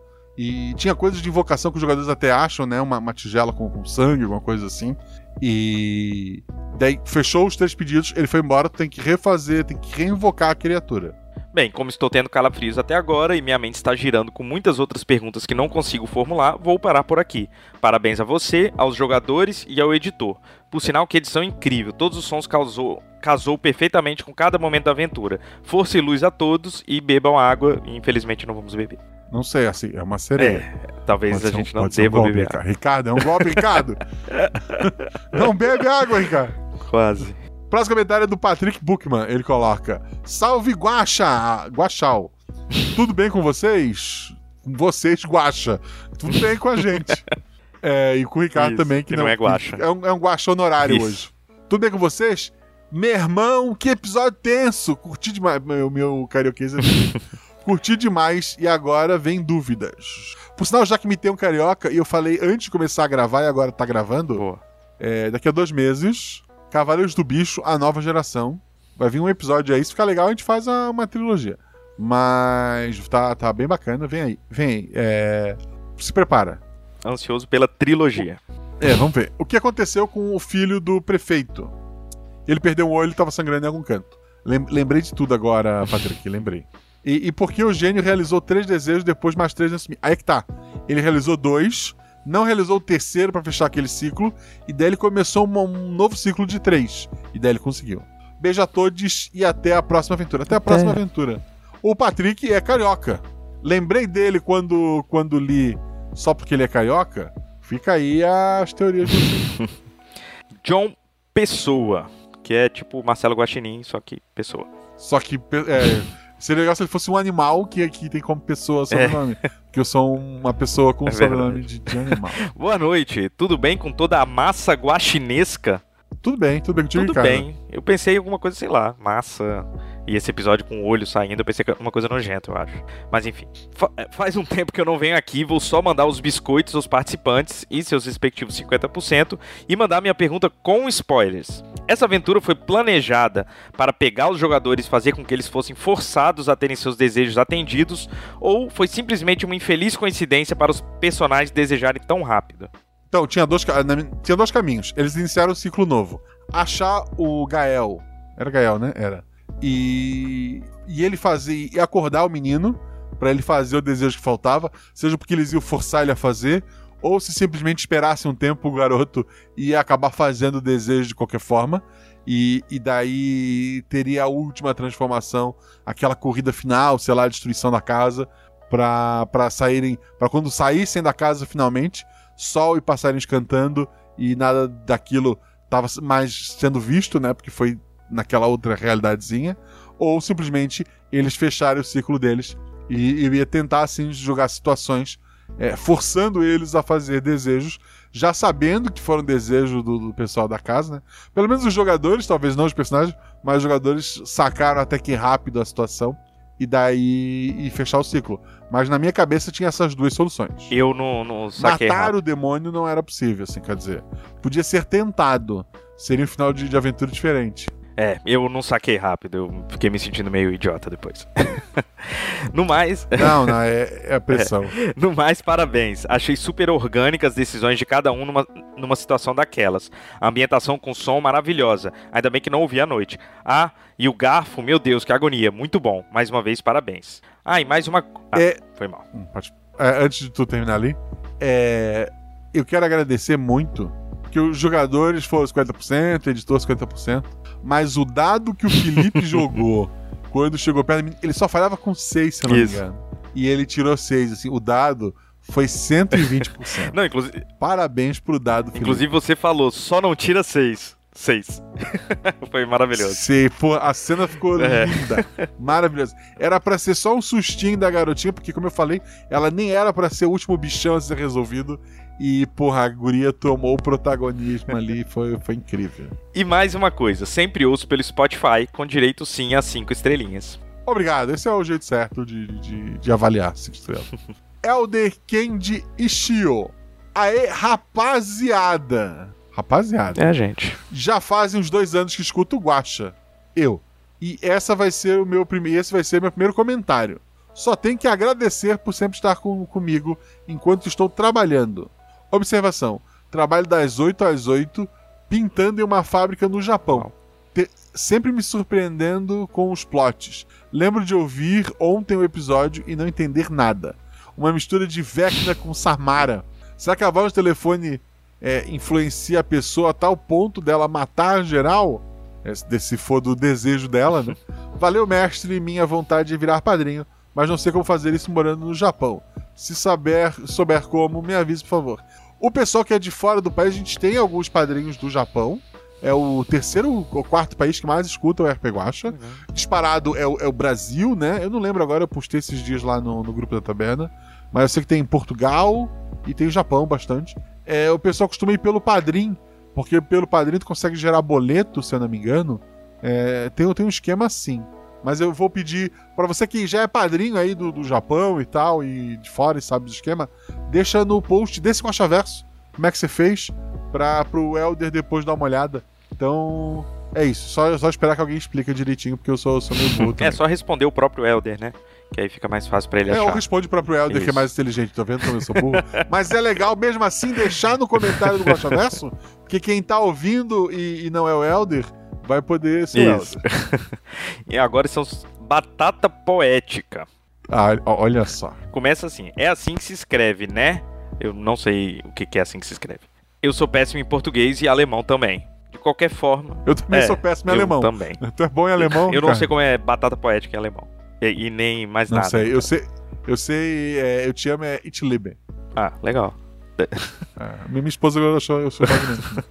Speaker 2: E tinha coisas de invocação que os jogadores até acham, né? Uma, uma tigela com, com sangue, alguma coisa assim. E daí fechou os três pedidos, ele foi embora, tem que refazer, tem que reinvocar a criatura.
Speaker 4: Bem, como estou tendo calafrios até agora e minha mente está girando com muitas outras perguntas que não consigo formular, vou parar por aqui. Parabéns a você, aos jogadores e ao editor. Por sinal que edição incrível, todos os sons causou, casou perfeitamente com cada momento da aventura. Força e luz a todos e bebam água, infelizmente não vamos beber.
Speaker 2: Não sei, assim, é uma sereia.
Speaker 4: Talvez
Speaker 2: Pode
Speaker 4: a
Speaker 2: um-
Speaker 4: gente não
Speaker 2: um
Speaker 4: deva
Speaker 2: golpe,
Speaker 4: beber
Speaker 2: Ricardo.
Speaker 4: água.
Speaker 2: Ricardo, é um golpe, Ricardo. não bebe água, Ricardo.
Speaker 4: Quase.
Speaker 2: Próximo comentário é do Patrick Buchmann. Ele coloca: Salve Guaxa! Guaxal. Tudo bem com vocês? Com vocês, Guaxa. Tudo bem com a gente. É, e com o Ricardo
Speaker 4: Isso,
Speaker 2: também, que,
Speaker 4: que não é guaxa.
Speaker 2: É um, é um guaxa honorário
Speaker 4: Isso.
Speaker 2: hoje. Tudo bem com vocês? Meu irmão, que episódio tenso! Curti demais. Meu, meu carioquês é Curti demais e agora vem dúvidas. Por sinal, já que me tem um carioca, e eu falei antes de começar a gravar e agora tá gravando, é, daqui a dois meses, Cavaleiros do Bicho, a nova geração. Vai vir um episódio aí, se ficar legal, a gente faz a- uma trilogia. Mas tá, tá bem bacana, vem aí. Vem aí. é, se prepara.
Speaker 4: Ansioso pela trilogia.
Speaker 2: É, vamos ver. O que aconteceu com o filho do prefeito? Ele perdeu um olho e tava sangrando em algum canto. Lem- lembrei de tudo agora, Patrick, lembrei. E, e por que o gênio realizou três desejos, depois mais três nesse... Aí é que tá. Ele realizou dois, não realizou o terceiro pra fechar aquele ciclo, e daí ele começou uma- um novo ciclo de três. E daí ele conseguiu. Beijo a todos e até a próxima aventura. Até a próxima aventura. O Patrick é carioca. lembrei dele quando, quando li só porque ele é carioca. Fica aí as teorias do
Speaker 4: John Pessoa, que é tipo Marcelo Guaxinim, só que pessoa.
Speaker 2: Só que é, seria legal se ele fosse um animal que aqui tem como pessoa sobrenome. Porque eu sou uma pessoa com
Speaker 4: É
Speaker 2: sobrenome de, de animal.
Speaker 4: Boa noite, tudo bem com toda a massa guaxinesca?
Speaker 2: Tudo bem, tudo bem contigo,
Speaker 4: Tudo
Speaker 2: cara.
Speaker 4: bem. Eu pensei em alguma coisa, sei lá, massa. E esse episódio com o olho saindo, eu pensei que era uma coisa nojenta, eu acho. Mas enfim. Fa- faz um tempo que eu não venho aqui, vou só mandar os biscoitos aos participantes e seus respectivos 50% e mandar minha pergunta com spoilers. Essa aventura foi planejada para pegar os jogadores e fazer com que eles fossem forçados a terem seus desejos atendidos, ou foi simplesmente uma infeliz coincidência para os personagens desejarem tão rápido?
Speaker 2: Então, tinha dois, tinha dois caminhos. Eles iniciaram um ciclo novo. Achar o Gael. Era Gael, né? Era. E, e ele fazer. E acordar o menino pra ele fazer o desejo que faltava. Seja porque eles iam forçar ele a fazer. Ou se simplesmente esperasse um tempo o garoto ia acabar fazendo o desejo de qualquer forma. E, e daí teria a última transformação, aquela corrida final, sei lá, a destruição da casa, pra saírem. para quando saíssem da casa finalmente, sol e passarinhos cantando e nada daquilo estava mais sendo visto, né? Porque foi naquela outra realidadezinha. Ou simplesmente eles fecharem o ciclo deles e, e ia tentar assim jogar situações, é, forçando eles a fazer desejos, já sabendo que foram desejos do, do pessoal da casa, né? Pelo menos os jogadores, talvez não os personagens, mas os jogadores sacaram até que rápido a situação e daí e fechar o ciclo. Mas na minha cabeça tinha essas duas soluções.
Speaker 4: Eu não, não saquei
Speaker 2: Matar
Speaker 4: rápido.
Speaker 2: o demônio não era possível, assim, quer dizer. Podia ser tentado. Seria um final de, de aventura diferente.
Speaker 4: É, eu não saquei rápido, eu fiquei me sentindo meio idiota depois. no mais,
Speaker 2: Não, não, é, é a pressão.
Speaker 4: no mais, parabéns. Achei super orgânicas as decisões de cada um numa, numa situação daquelas. A ambientação com som maravilhosa. Ainda bem que não ouvi à noite. Ah, e o garfo, meu Deus, que agonia. Muito bom. Mais uma vez, parabéns. Ah, e mais uma. Ah,
Speaker 2: É-
Speaker 4: foi mal.
Speaker 2: Hum, é, antes de tu terminar ali, é, eu quero agradecer muito que os jogadores foram 50%, o editor 50%, mas o dado que o Felipe jogou quando chegou perto de mim, ele só falhava com 6, se eu não
Speaker 4: Isso.
Speaker 2: me engano. E ele tirou 6, assim, o dado foi 120%.
Speaker 4: Não, inclusive,
Speaker 2: Parabéns pro dado, Felipe.
Speaker 4: inclusive você falou, só não tira seis. Seis. foi maravilhoso.
Speaker 2: Sim, pô, a cena ficou
Speaker 4: É.
Speaker 2: linda. Maravilhosa. Era pra ser só um sustinho da garotinha, porque, como eu falei, ela nem era pra ser o último bichão a ser resolvido. E, porra, a guria tomou o protagonismo ali. Foi, foi incrível.
Speaker 4: E mais uma coisa, sempre ouço pelo Spotify, com direito sim a cinco estrelinhas.
Speaker 2: Obrigado, esse é o jeito certo de, de, de avaliar cinco estrelas. Elder Kendi Ishio. Aê, rapaziada. Rapaziada.
Speaker 4: É, gente.
Speaker 2: já fazem uns dois anos que escuto o Guacha. Eu. E essa vai ser o meu primeiro. Esse vai ser meu primeiro comentário. Só tenho que agradecer por sempre estar com, comigo enquanto estou trabalhando. Observação: trabalho das 8 às 8, pintando em uma fábrica no Japão. Te- sempre me surpreendendo com os plots. Lembro de ouvir ontem o episódio e não entender nada. Uma mistura de Vecna com Samara. Será que a voz do telefone é, influencia a pessoa a tal ponto dela matar geral? É, se for do desejo dela, né? Valeu, mestre, minha vontade de virar padrinho, mas não sei como fazer isso morando no Japão. Se saber, souber como, me avise, por favor. O pessoal que é de fora do país, a gente tem alguns padrinhos do Japão. É o terceiro ou quarto país que mais escuta o RP Guacha. Disparado é o, é o Brasil, né? Eu não lembro agora, eu postei esses dias lá no, no grupo da taberna. Mas eu sei que tem Portugal e tem o Japão bastante. É, o pessoal costuma ir pelo padrinho, porque pelo padrinho tu consegue gerar boleto, se eu não me engano. É, tem, tem um esquema assim. Mas eu vou pedir para você que já é padrinho aí do, do Japão e tal, e de fora e sabe do esquema, deixa no post desse Verso como é que você fez para pro Elder depois dar uma olhada. Então, é isso. Só, só esperar que alguém explique direitinho, porque eu sou, sou meio burro.
Speaker 4: É só responder o próprio Elder, né? Que aí fica mais fácil pra ele
Speaker 2: É,
Speaker 4: achar.
Speaker 2: responde o próprio Elder, que é
Speaker 4: Isso.
Speaker 2: mais inteligente, tá vendo como eu sou burro? Mas é legal mesmo assim deixar no comentário do Verso, porque quem tá ouvindo e, e não é o Elder, vai poder ser
Speaker 4: Isso. E agora são batata poética.
Speaker 2: Ah, olha só.
Speaker 4: Começa assim: é assim que se escreve, né? Eu não sei o que que é assim que se escreve. Eu sou péssimo em português e alemão também. De qualquer forma.
Speaker 2: Eu também
Speaker 4: É,
Speaker 2: sou péssimo em alemão.
Speaker 4: também.
Speaker 2: Tu é bom em alemão?
Speaker 4: Eu não sei como é batata poética em alemão. E, e nem mais
Speaker 2: Não
Speaker 4: nada.
Speaker 2: sei. Eu sei, Eu sei, é, eu te amo é It Liebe.
Speaker 4: Ah, legal.
Speaker 2: É, minha esposa achou eu sou magnífico.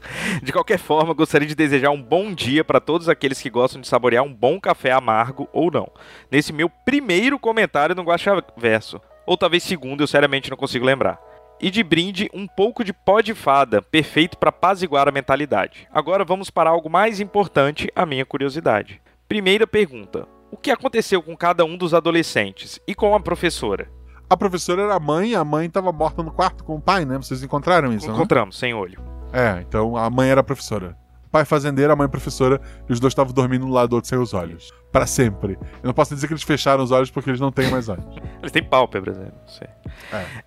Speaker 4: De qualquer forma, gostaria de desejar um bom dia para todos aqueles que gostam de saborear um bom café amargo ou não. Nesse meu primeiro comentário no Guaxa Verso, ou talvez segundo, eu seriamente não consigo lembrar. E de brinde, um pouco de pó de fada, perfeito para apaziguar a mentalidade. Agora vamos para algo mais importante, a minha curiosidade. Primeira pergunta: o que aconteceu com cada um dos adolescentes e com a professora?
Speaker 2: A professora era a mãe, a mãe estava morta no quarto com o pai, né? Vocês encontraram isso, né?
Speaker 4: Encontramos, sem olho.
Speaker 2: É, então a mãe era a professora. O pai fazendeiro, a mãe professora, e os dois estavam dormindo um lado do outro sem os olhos. Para sempre. Eu não posso dizer que eles fecharam os olhos porque eles não têm mais olhos.
Speaker 4: Eles têm pálpebras, né? Não sei.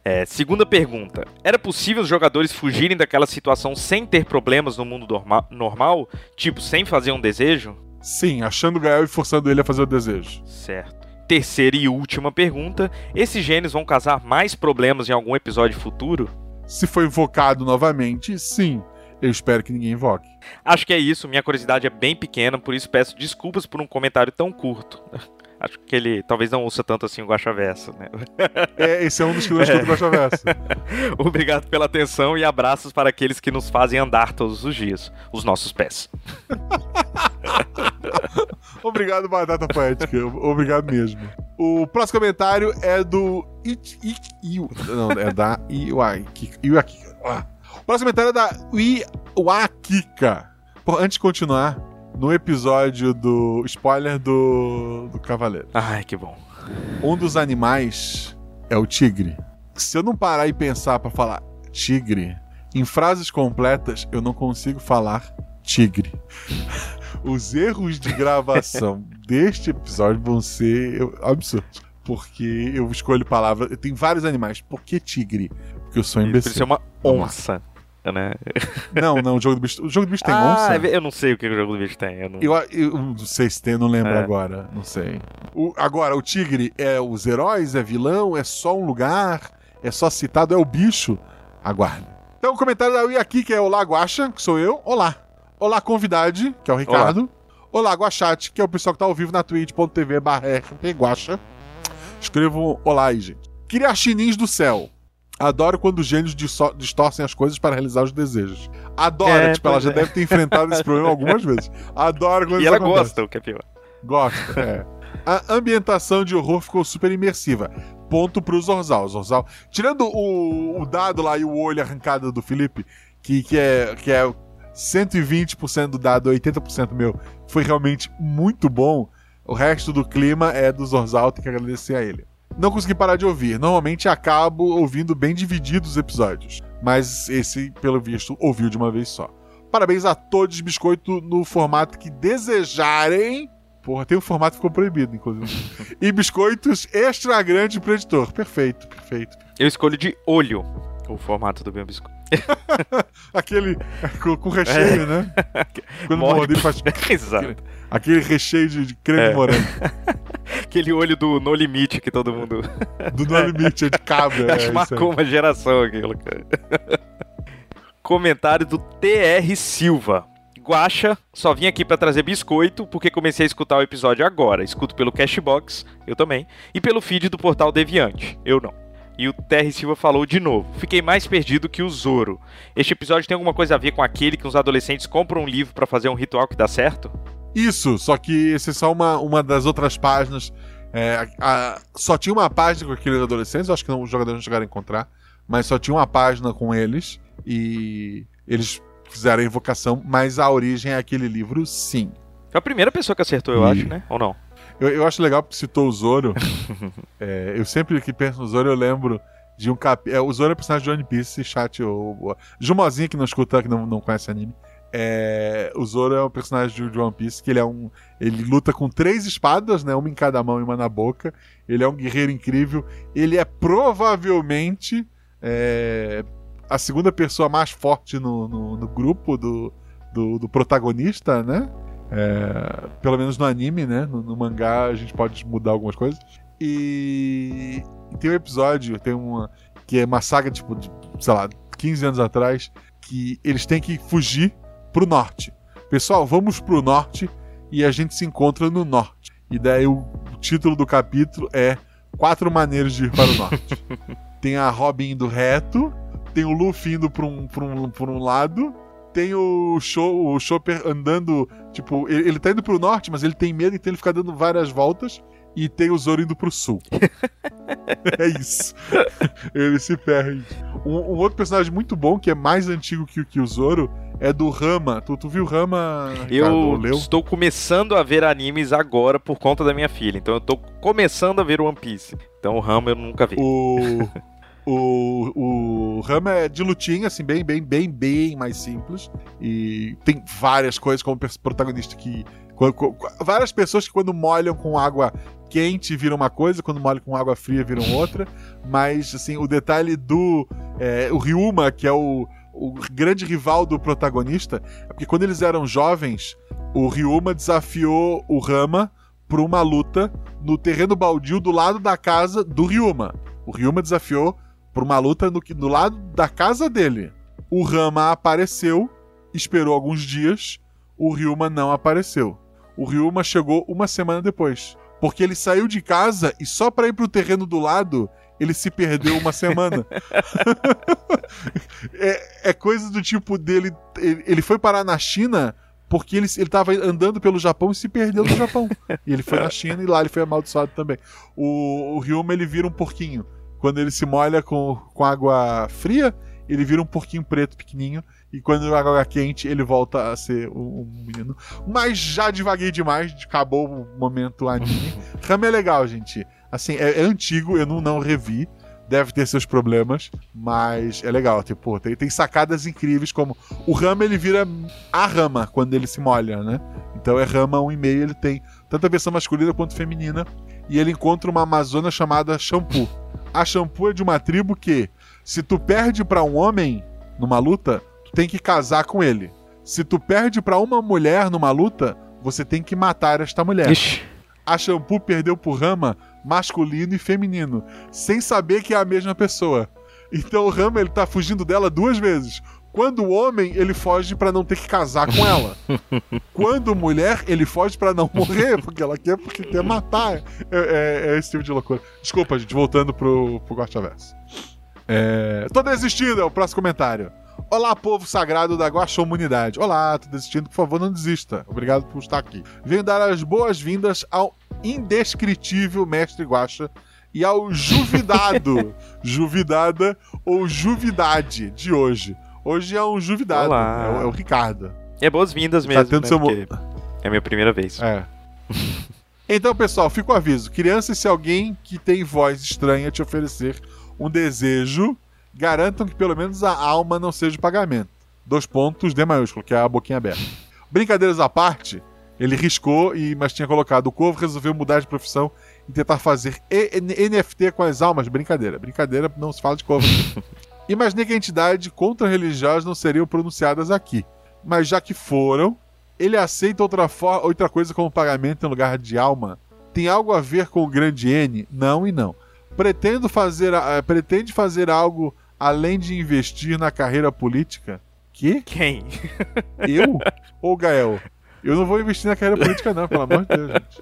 Speaker 4: É, segunda pergunta. Era possível os jogadores fugirem daquela situação sem ter problemas no mundo norma normal? Tipo, sem fazer um desejo?
Speaker 2: Sim, achando o Gael e forçando ele a fazer o desejo.
Speaker 4: Certo. Terceira e última pergunta: esses gênios vão causar mais problemas em algum episódio futuro?
Speaker 2: Se foi invocado novamente, sim. Eu espero que ninguém invoque.
Speaker 4: Acho que é isso. Minha curiosidade é bem pequena, por isso peço desculpas por um comentário tão curto. Acho que ele talvez não ouça tanto assim o Guaxa Verso, né?
Speaker 2: É, esse é um dos que não escuta o Guaxa Verso.
Speaker 4: Obrigado pela atenção e abraços para aqueles que nos fazem andar todos os dias, os nossos pés.
Speaker 2: Obrigado, Batata Poética. Obrigado mesmo. O próximo comentário é do It, It, Iu. Não, é da Iwakika. Iwakika. Ah. O próximo comentário é da Iwakika. Pô, antes de continuar, no episódio do. Spoiler do. do Cavaleiro.
Speaker 4: Ai, que bom.
Speaker 2: Um dos animais é o tigre. Se eu não parar e pensar para falar tigre, em frases completas eu não consigo falar tigre. Os erros de gravação deste episódio vão ser absurdos. Porque eu escolho palavras. Tem vários animais. Por que tigre? Porque eu sou um imbecil.
Speaker 4: Isso é uma onça. Né?
Speaker 2: Não, não, o jogo do bicho. O jogo do bicho tem
Speaker 4: ah,
Speaker 2: onça?
Speaker 4: Eu não sei o que o jogo do bicho tem. Eu não,
Speaker 2: eu, eu não sei se tem, não lembro
Speaker 4: É.
Speaker 2: agora. Não sei. O- agora, o tigre é os heróis, é vilão, é só um lugar, é só citado, é o bicho. Aguarde. Então, o comentário da Ui aqui, que é Olá Guaxa, que sou eu. Olá. Olá, convidade, que é o Ricardo. Olá, Guachate, que é o pessoal que tá ao vivo na twitch.tv barra Guacha. Escrevam olá aí, gente. Criachinins do céu. Adoro quando os gênios distorcem as coisas para realizar os desejos. Adora,
Speaker 4: É,
Speaker 2: tipo, ela já
Speaker 4: é.
Speaker 2: deve ter enfrentado esse problema algumas vezes. Adoro quando
Speaker 4: E ela
Speaker 2: acontece.
Speaker 4: gosta, o que é pior.
Speaker 2: Gosta, é. A ambientação de horror ficou super imersiva. Ponto pro Zorzal. Zorzal. Tirando o, o dado lá e o olho arrancado do Felipe, que, que, é, que é 120% do dado, 80% meu, foi realmente muito bom. O resto do clima é do Zorzal, tem que agradecer a ele. Não consegui parar de ouvir. Normalmente acabo ouvindo bem divididos os episódios. Mas esse, pelo visto, ouviu de uma vez só. Parabéns a todos, biscoito, no formato que desejarem. Porra, tem um formato que ficou proibido, inclusive. e biscoitos extra grande pro editor. Perfeito, perfeito.
Speaker 4: Eu escolho de olho o formato do meu biscoito.
Speaker 2: Aquele com, com recheio, né? Quando
Speaker 4: Morre.
Speaker 2: morder, ele faz
Speaker 4: Exato.
Speaker 2: aquele recheio de, de creme
Speaker 4: É.
Speaker 2: morango.
Speaker 4: Aquele olho do No Limite que todo mundo.
Speaker 2: Do No Limite, é de cabra. é
Speaker 4: Acho
Speaker 2: isso
Speaker 4: marcou uma geração aquilo, cara. Comentário do TR Silva. Guacha, só vim aqui pra trazer biscoito porque comecei a escutar o episódio agora. Escuto pelo Cashbox, eu também, e pelo feed do portal Deviante, eu não. E o TR Silva falou de novo. Fiquei mais perdido que o Zoro. Este episódio tem alguma coisa a ver com aquele que os adolescentes compram um livro pra fazer um ritual que dá certo?
Speaker 2: Isso, só que esse é só uma, uma das outras páginas. É, a- só tinha uma página com aqueles adolescentes, acho que não, os jogadores não chegaram a encontrar, mas só tinha uma página com eles e eles fizeram a invocação, mas a origem é aquele livro, sim.
Speaker 4: Foi a primeira pessoa que acertou, eu
Speaker 2: Ih.
Speaker 4: acho, né? Ou não?
Speaker 2: Eu, eu acho legal porque citou o Zoro. É, eu sempre que penso no Zoro, eu lembro de um cap... É, o Zoro é personagem de One Piece, chat ou. ou- Jumozinho que não escuta, que não, não conhece anime. É, o Zoro é um personagem de, de One Piece que ele é um. Ele luta com três espadas, né? Uma em cada mão e uma na boca. Ele é um guerreiro incrível. Ele é provavelmente é, a segunda pessoa mais forte no, no, no grupo do, do, do protagonista, né? É, pelo menos no anime, né? No, no mangá a gente pode mudar algumas coisas. E, tem um episódio, tem uma. que é uma saga, tipo, de, sei lá, 15 anos atrás, que eles têm que fugir pro norte. Pessoal, vamos pro norte e a gente se encontra no norte. E daí o, o título do capítulo é quatro maneiras de ir para o norte. tem a Robin indo reto, tem o Luffy indo pra um, pra um, pra um lado, tem o, show, o Chopper andando, tipo, ele, ele tá indo pro norte, mas ele tem medo, então ele fica dando várias voltas. E tem o Zoro indo pro sul. é isso. ele se perde. Um, um, outro personagem muito bom, que é mais antigo que, que o Zoro, é do Rama. Tu, tu viu Rama?
Speaker 4: Eu Ricardo, estou começando a ver animes agora por conta da minha filha. Então eu estou começando a ver One Piece. Então o Rama eu nunca vi.
Speaker 2: O. O, o Rama é de lutinha, assim, bem, bem, bem, bem mais simples. E tem várias coisas como protagonista que. Várias pessoas que quando molham com água quente viram uma coisa, quando molham com água fria viram outra. Mas, assim, o detalhe do. É, o Ryuma, que é o, o grande rival do protagonista, é porque quando eles eram jovens, o Ryuma desafiou o Rama para uma luta no terreno baldio do lado da casa do Ryuma. O Ryuma desafiou por uma luta no, no lado da casa dele. O Rama apareceu, esperou alguns dias, o Ryuma não apareceu. O Ryuma chegou uma semana depois. Porque ele saiu de casa e só para ir pro terreno do lado, ele se perdeu uma semana. é, é, coisa do tipo dele. Ele, ele foi parar na China porque ele, ele tava andando pelo Japão e se perdeu no Japão. e ele foi na China e lá ele foi amaldiçoado também. O, o Ryuma ele vira um porquinho. Quando ele se molha com, com água fria, ele vira um porquinho preto pequenininho. E quando a água quente, ele volta a ser um, um menino. Mas já devaguei demais, acabou o momento anime. Rama é legal, gente. Assim, é, é, antigo, eu não, não revi. Deve ter seus problemas, mas é legal. Tipo, tem, tem sacadas incríveis, como o Rama ele vira a Rama quando ele se molha, né? Então é Rama 1,5, ele tem tanto a versão masculina quanto feminina. E ele encontra uma amazona chamada Shampoo a shampoo é de uma tribo que, se tu perde para um homem numa luta, tu tem que casar com ele. Se tu perde para uma mulher numa luta, você tem que matar esta mulher. Ixi. A shampoo perdeu por Rama masculino e feminino, sem saber que é a mesma pessoa. Então o Rama ele tá fugindo dela duas vezes. Quando homem, ele foge para não ter que casar com ela. Quando mulher, ele foge para não morrer, porque ela quer, porque quer matar. É, é, é, esse tipo de loucura. Desculpa, gente, voltando pro, pro Guaxaverso. É... Tô desistindo, é o próximo comentário. Olá, povo sagrado da Guaxomunidade. Olá, tô desistindo, por favor, não desista. Obrigado por estar aqui. Venho dar as boas-vindas ao indescritível mestre Guaxa e ao juvidado, juvidada ou juvidade de hoje. Hoje é um juvidado. É o, é o, Ricardo.
Speaker 4: É boas-vindas mesmo. Tá tendo né? seu... É a minha primeira vez.
Speaker 2: É. então, pessoal, fica o aviso. Crianças, se alguém que tem voz estranha te oferecer um desejo, garantam que pelo menos a alma não seja pagamento. Dois pontos, D maiúsculo, que é a boquinha aberta. Brincadeiras à parte, ele riscou, e mas tinha colocado o Corvo, resolveu mudar de profissão e tentar fazer NFT com as almas. Brincadeira. Brincadeira, não se fala de Corvo. Imaginei que a entidade contra-religiosas não seriam pronunciadas aqui, mas já que foram, ele aceita outra, outra coisa como pagamento em lugar de alma? Tem algo a ver com o grande N? Não e não. Pretendo fazer, uh, pretende fazer algo além de investir na carreira política? Que?
Speaker 4: Quem?
Speaker 2: Eu? Ou Gael? Eu não vou investir na carreira política, não, pelo amor de Deus, gente.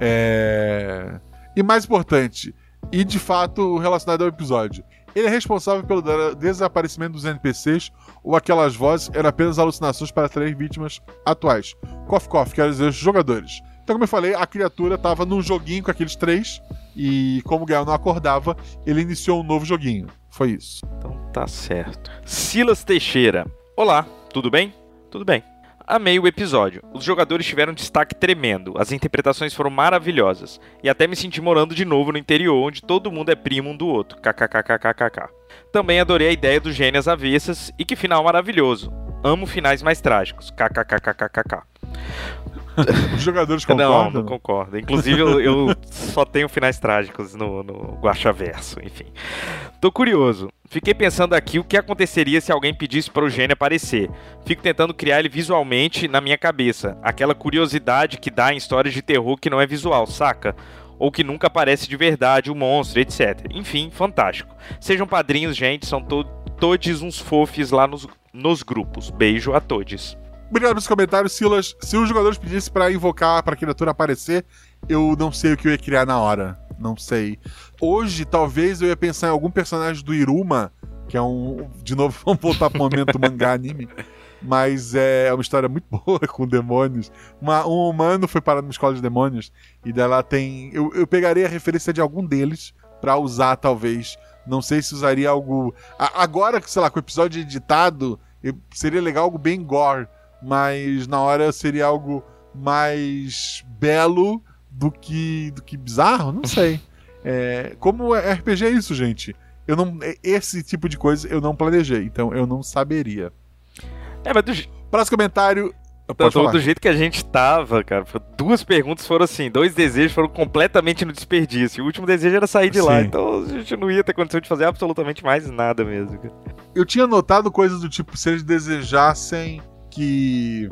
Speaker 2: É... E mais importante, e de fato relacionado ao episódio, ele é responsável pelo desaparecimento dos NPCs ou aquelas vozes eram apenas alucinações para atrair vítimas atuais. Cof Cof, quer dizer, jogadores. Então, como eu falei, a criatura estava num joguinho com aqueles três e, como o Gael não acordava, ele iniciou um novo joguinho. Foi isso.
Speaker 4: Então tá certo. Silas Teixeira. Olá, tudo bem? Tudo bem. Amei o episódio. Os jogadores tiveram um destaque tremendo, as interpretações foram maravilhosas, e até me senti morando de novo no interior, onde todo mundo é primo um do outro. KKKKKK. Também adorei a ideia do gênios avessas e que final maravilhoso. Amo finais mais trágicos. KKKKKK.
Speaker 2: Os jogadores concordam?
Speaker 4: Não, não concordo. Inclusive, eu, eu só tenho finais trágicos no, no Guaxaverso, enfim. Tô curioso. Fiquei pensando aqui o que aconteceria se alguém pedisse para o gênio aparecer. Fico tentando criar ele visualmente na minha cabeça. Aquela curiosidade que dá em histórias de terror que não é visual, saca? Ou que nunca aparece de verdade o monstro, etc. Enfim, fantástico. Sejam padrinhos, gente, são to todos uns fofes lá nos, nos grupos. Beijo a todos.
Speaker 2: Obrigado pelos comentários, Silas. Se os jogadores pedissem para invocar para criatura aparecer, eu não sei o que eu ia criar na hora. Não sei. Hoje, talvez eu ia pensar em algum personagem do Iruma, que é um. De novo, vamos voltar pro momento mangá anime. Mas é uma história muito boa com demônios. Uma- um humano foi parar numa escola de demônios e dela tem. Eu, eu pegaria a referência de algum deles pra usar, talvez. Não sei se usaria algo. a- agora, sei lá, com o episódio editado, seria legal algo bem gore. Mas na hora seria algo mais belo do que, do que bizarro? Não sei. É, como é RPG é isso, gente? Eu não, é- esse tipo de coisa eu não planejei, então eu não saberia.
Speaker 4: É, mas do,
Speaker 2: Próximo comentário.
Speaker 4: do,
Speaker 2: falar.
Speaker 4: do jeito que a gente tava, cara, duas perguntas foram assim, dois desejos foram completamente no desperdício. O último desejo era sair de lá,
Speaker 2: Sim.
Speaker 4: então a gente não ia ter condição de fazer absolutamente mais nada mesmo. cara.
Speaker 2: Eu tinha notado coisas do tipo, se eles desejassem que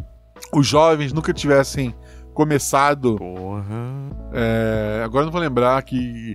Speaker 2: os jovens nunca tivessem começado.
Speaker 4: Porra.
Speaker 2: é, agora não vou lembrar que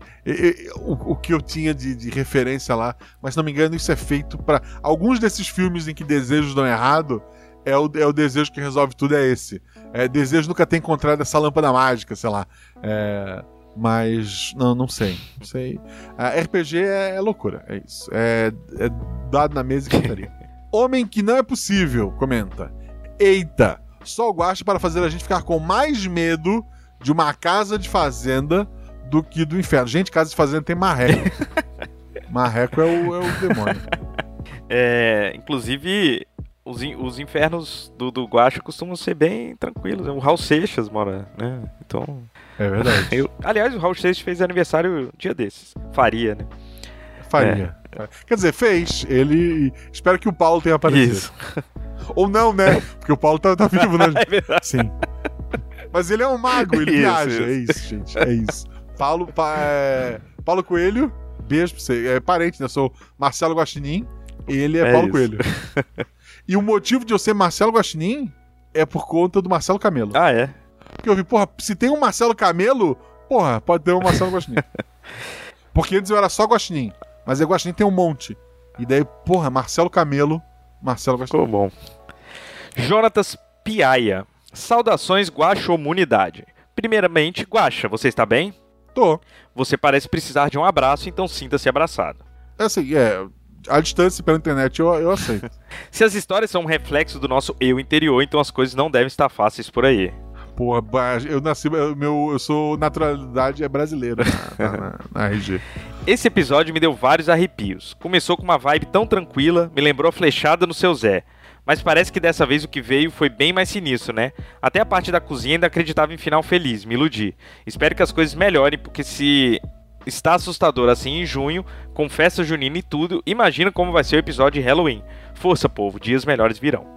Speaker 2: o, o que eu tinha de, de referência lá, mas se não me engano, isso é feito para alguns desses filmes em que desejos dão errado. É o, é o desejo que resolve tudo, é esse. É, desejo nunca ter encontrado essa lâmpada mágica, sei lá. É, mas não, não sei. Não sei. A RPG é, é loucura, é isso. É, é dado na mesa e cantaria. Homem que não é possível, comenta. Eita, só o Guacha para fazer a gente ficar com mais medo de uma casa de fazenda do que do inferno. Gente, casa de fazenda tem marreco. marreco é o, é o demônio.
Speaker 4: É, inclusive, os, in- os infernos do, do Guacha costumam ser bem tranquilos. né? O Raul Seixas mora, né? Então.
Speaker 2: É verdade.
Speaker 4: eu- aliás, o Raul Seixas fez aniversário um dia desses. Faria, né?
Speaker 2: Faria. Quer dizer, fez. Ele. Espero que o Paulo tenha aparecido.
Speaker 4: Isso.
Speaker 2: Ou não, né? Porque o Paulo tá, tá vivo, né?
Speaker 4: É.
Speaker 2: Sim. Mas ele é um mago, ele
Speaker 4: Isso,
Speaker 2: viaja. É
Speaker 4: isso.
Speaker 2: isso, gente. É isso. Paulo, pa- é, Paulo Coelho, beijo pra você. É parente, né? Eu sou Marcelo Guaxinim e ele é,
Speaker 4: É
Speaker 2: Paulo
Speaker 4: isso.
Speaker 2: Coelho. e o motivo de eu ser Marcelo Guaxinim é por conta do Marcelo Camelo.
Speaker 4: Ah, é?
Speaker 2: Porque eu vi, porra, se tem um Marcelo Camelo, porra, pode ter um Marcelo Guaxinim. Porque antes eu era só Guaxinim, mas aí Guaxinim tem um monte. E daí, porra, Marcelo Camelo, Marcelo Guaxinim.
Speaker 4: Ficou bom. Jonatas Piaia. Saudações, Guaxomunidade. Primeiramente, Guaxa, você está bem?
Speaker 2: Tô.
Speaker 4: Você parece precisar de um abraço, então sinta-se abraçado.
Speaker 2: É assim, é. A distância pela internet eu, eu aceito.
Speaker 4: Se as histórias são um reflexo do nosso eu interior, então as coisas não devem estar fáceis por aí.
Speaker 2: Porra, eu nasci. Eu, meu, eu sou naturalidade é brasileira na, na, na- na RG.
Speaker 4: Esse episódio me deu vários arrepios. Começou com uma vibe tão tranquila, me lembrou a flechada no seu Zé. Mas parece que dessa vez o que veio foi bem mais sinistro, né? Até a parte da cozinha ainda acreditava em final feliz, me iludi. Espero que as coisas melhorem, porque se está assustador assim em junho, com festa junina e tudo, imagina como vai ser o episódio de Halloween. Força, povo, dias melhores virão.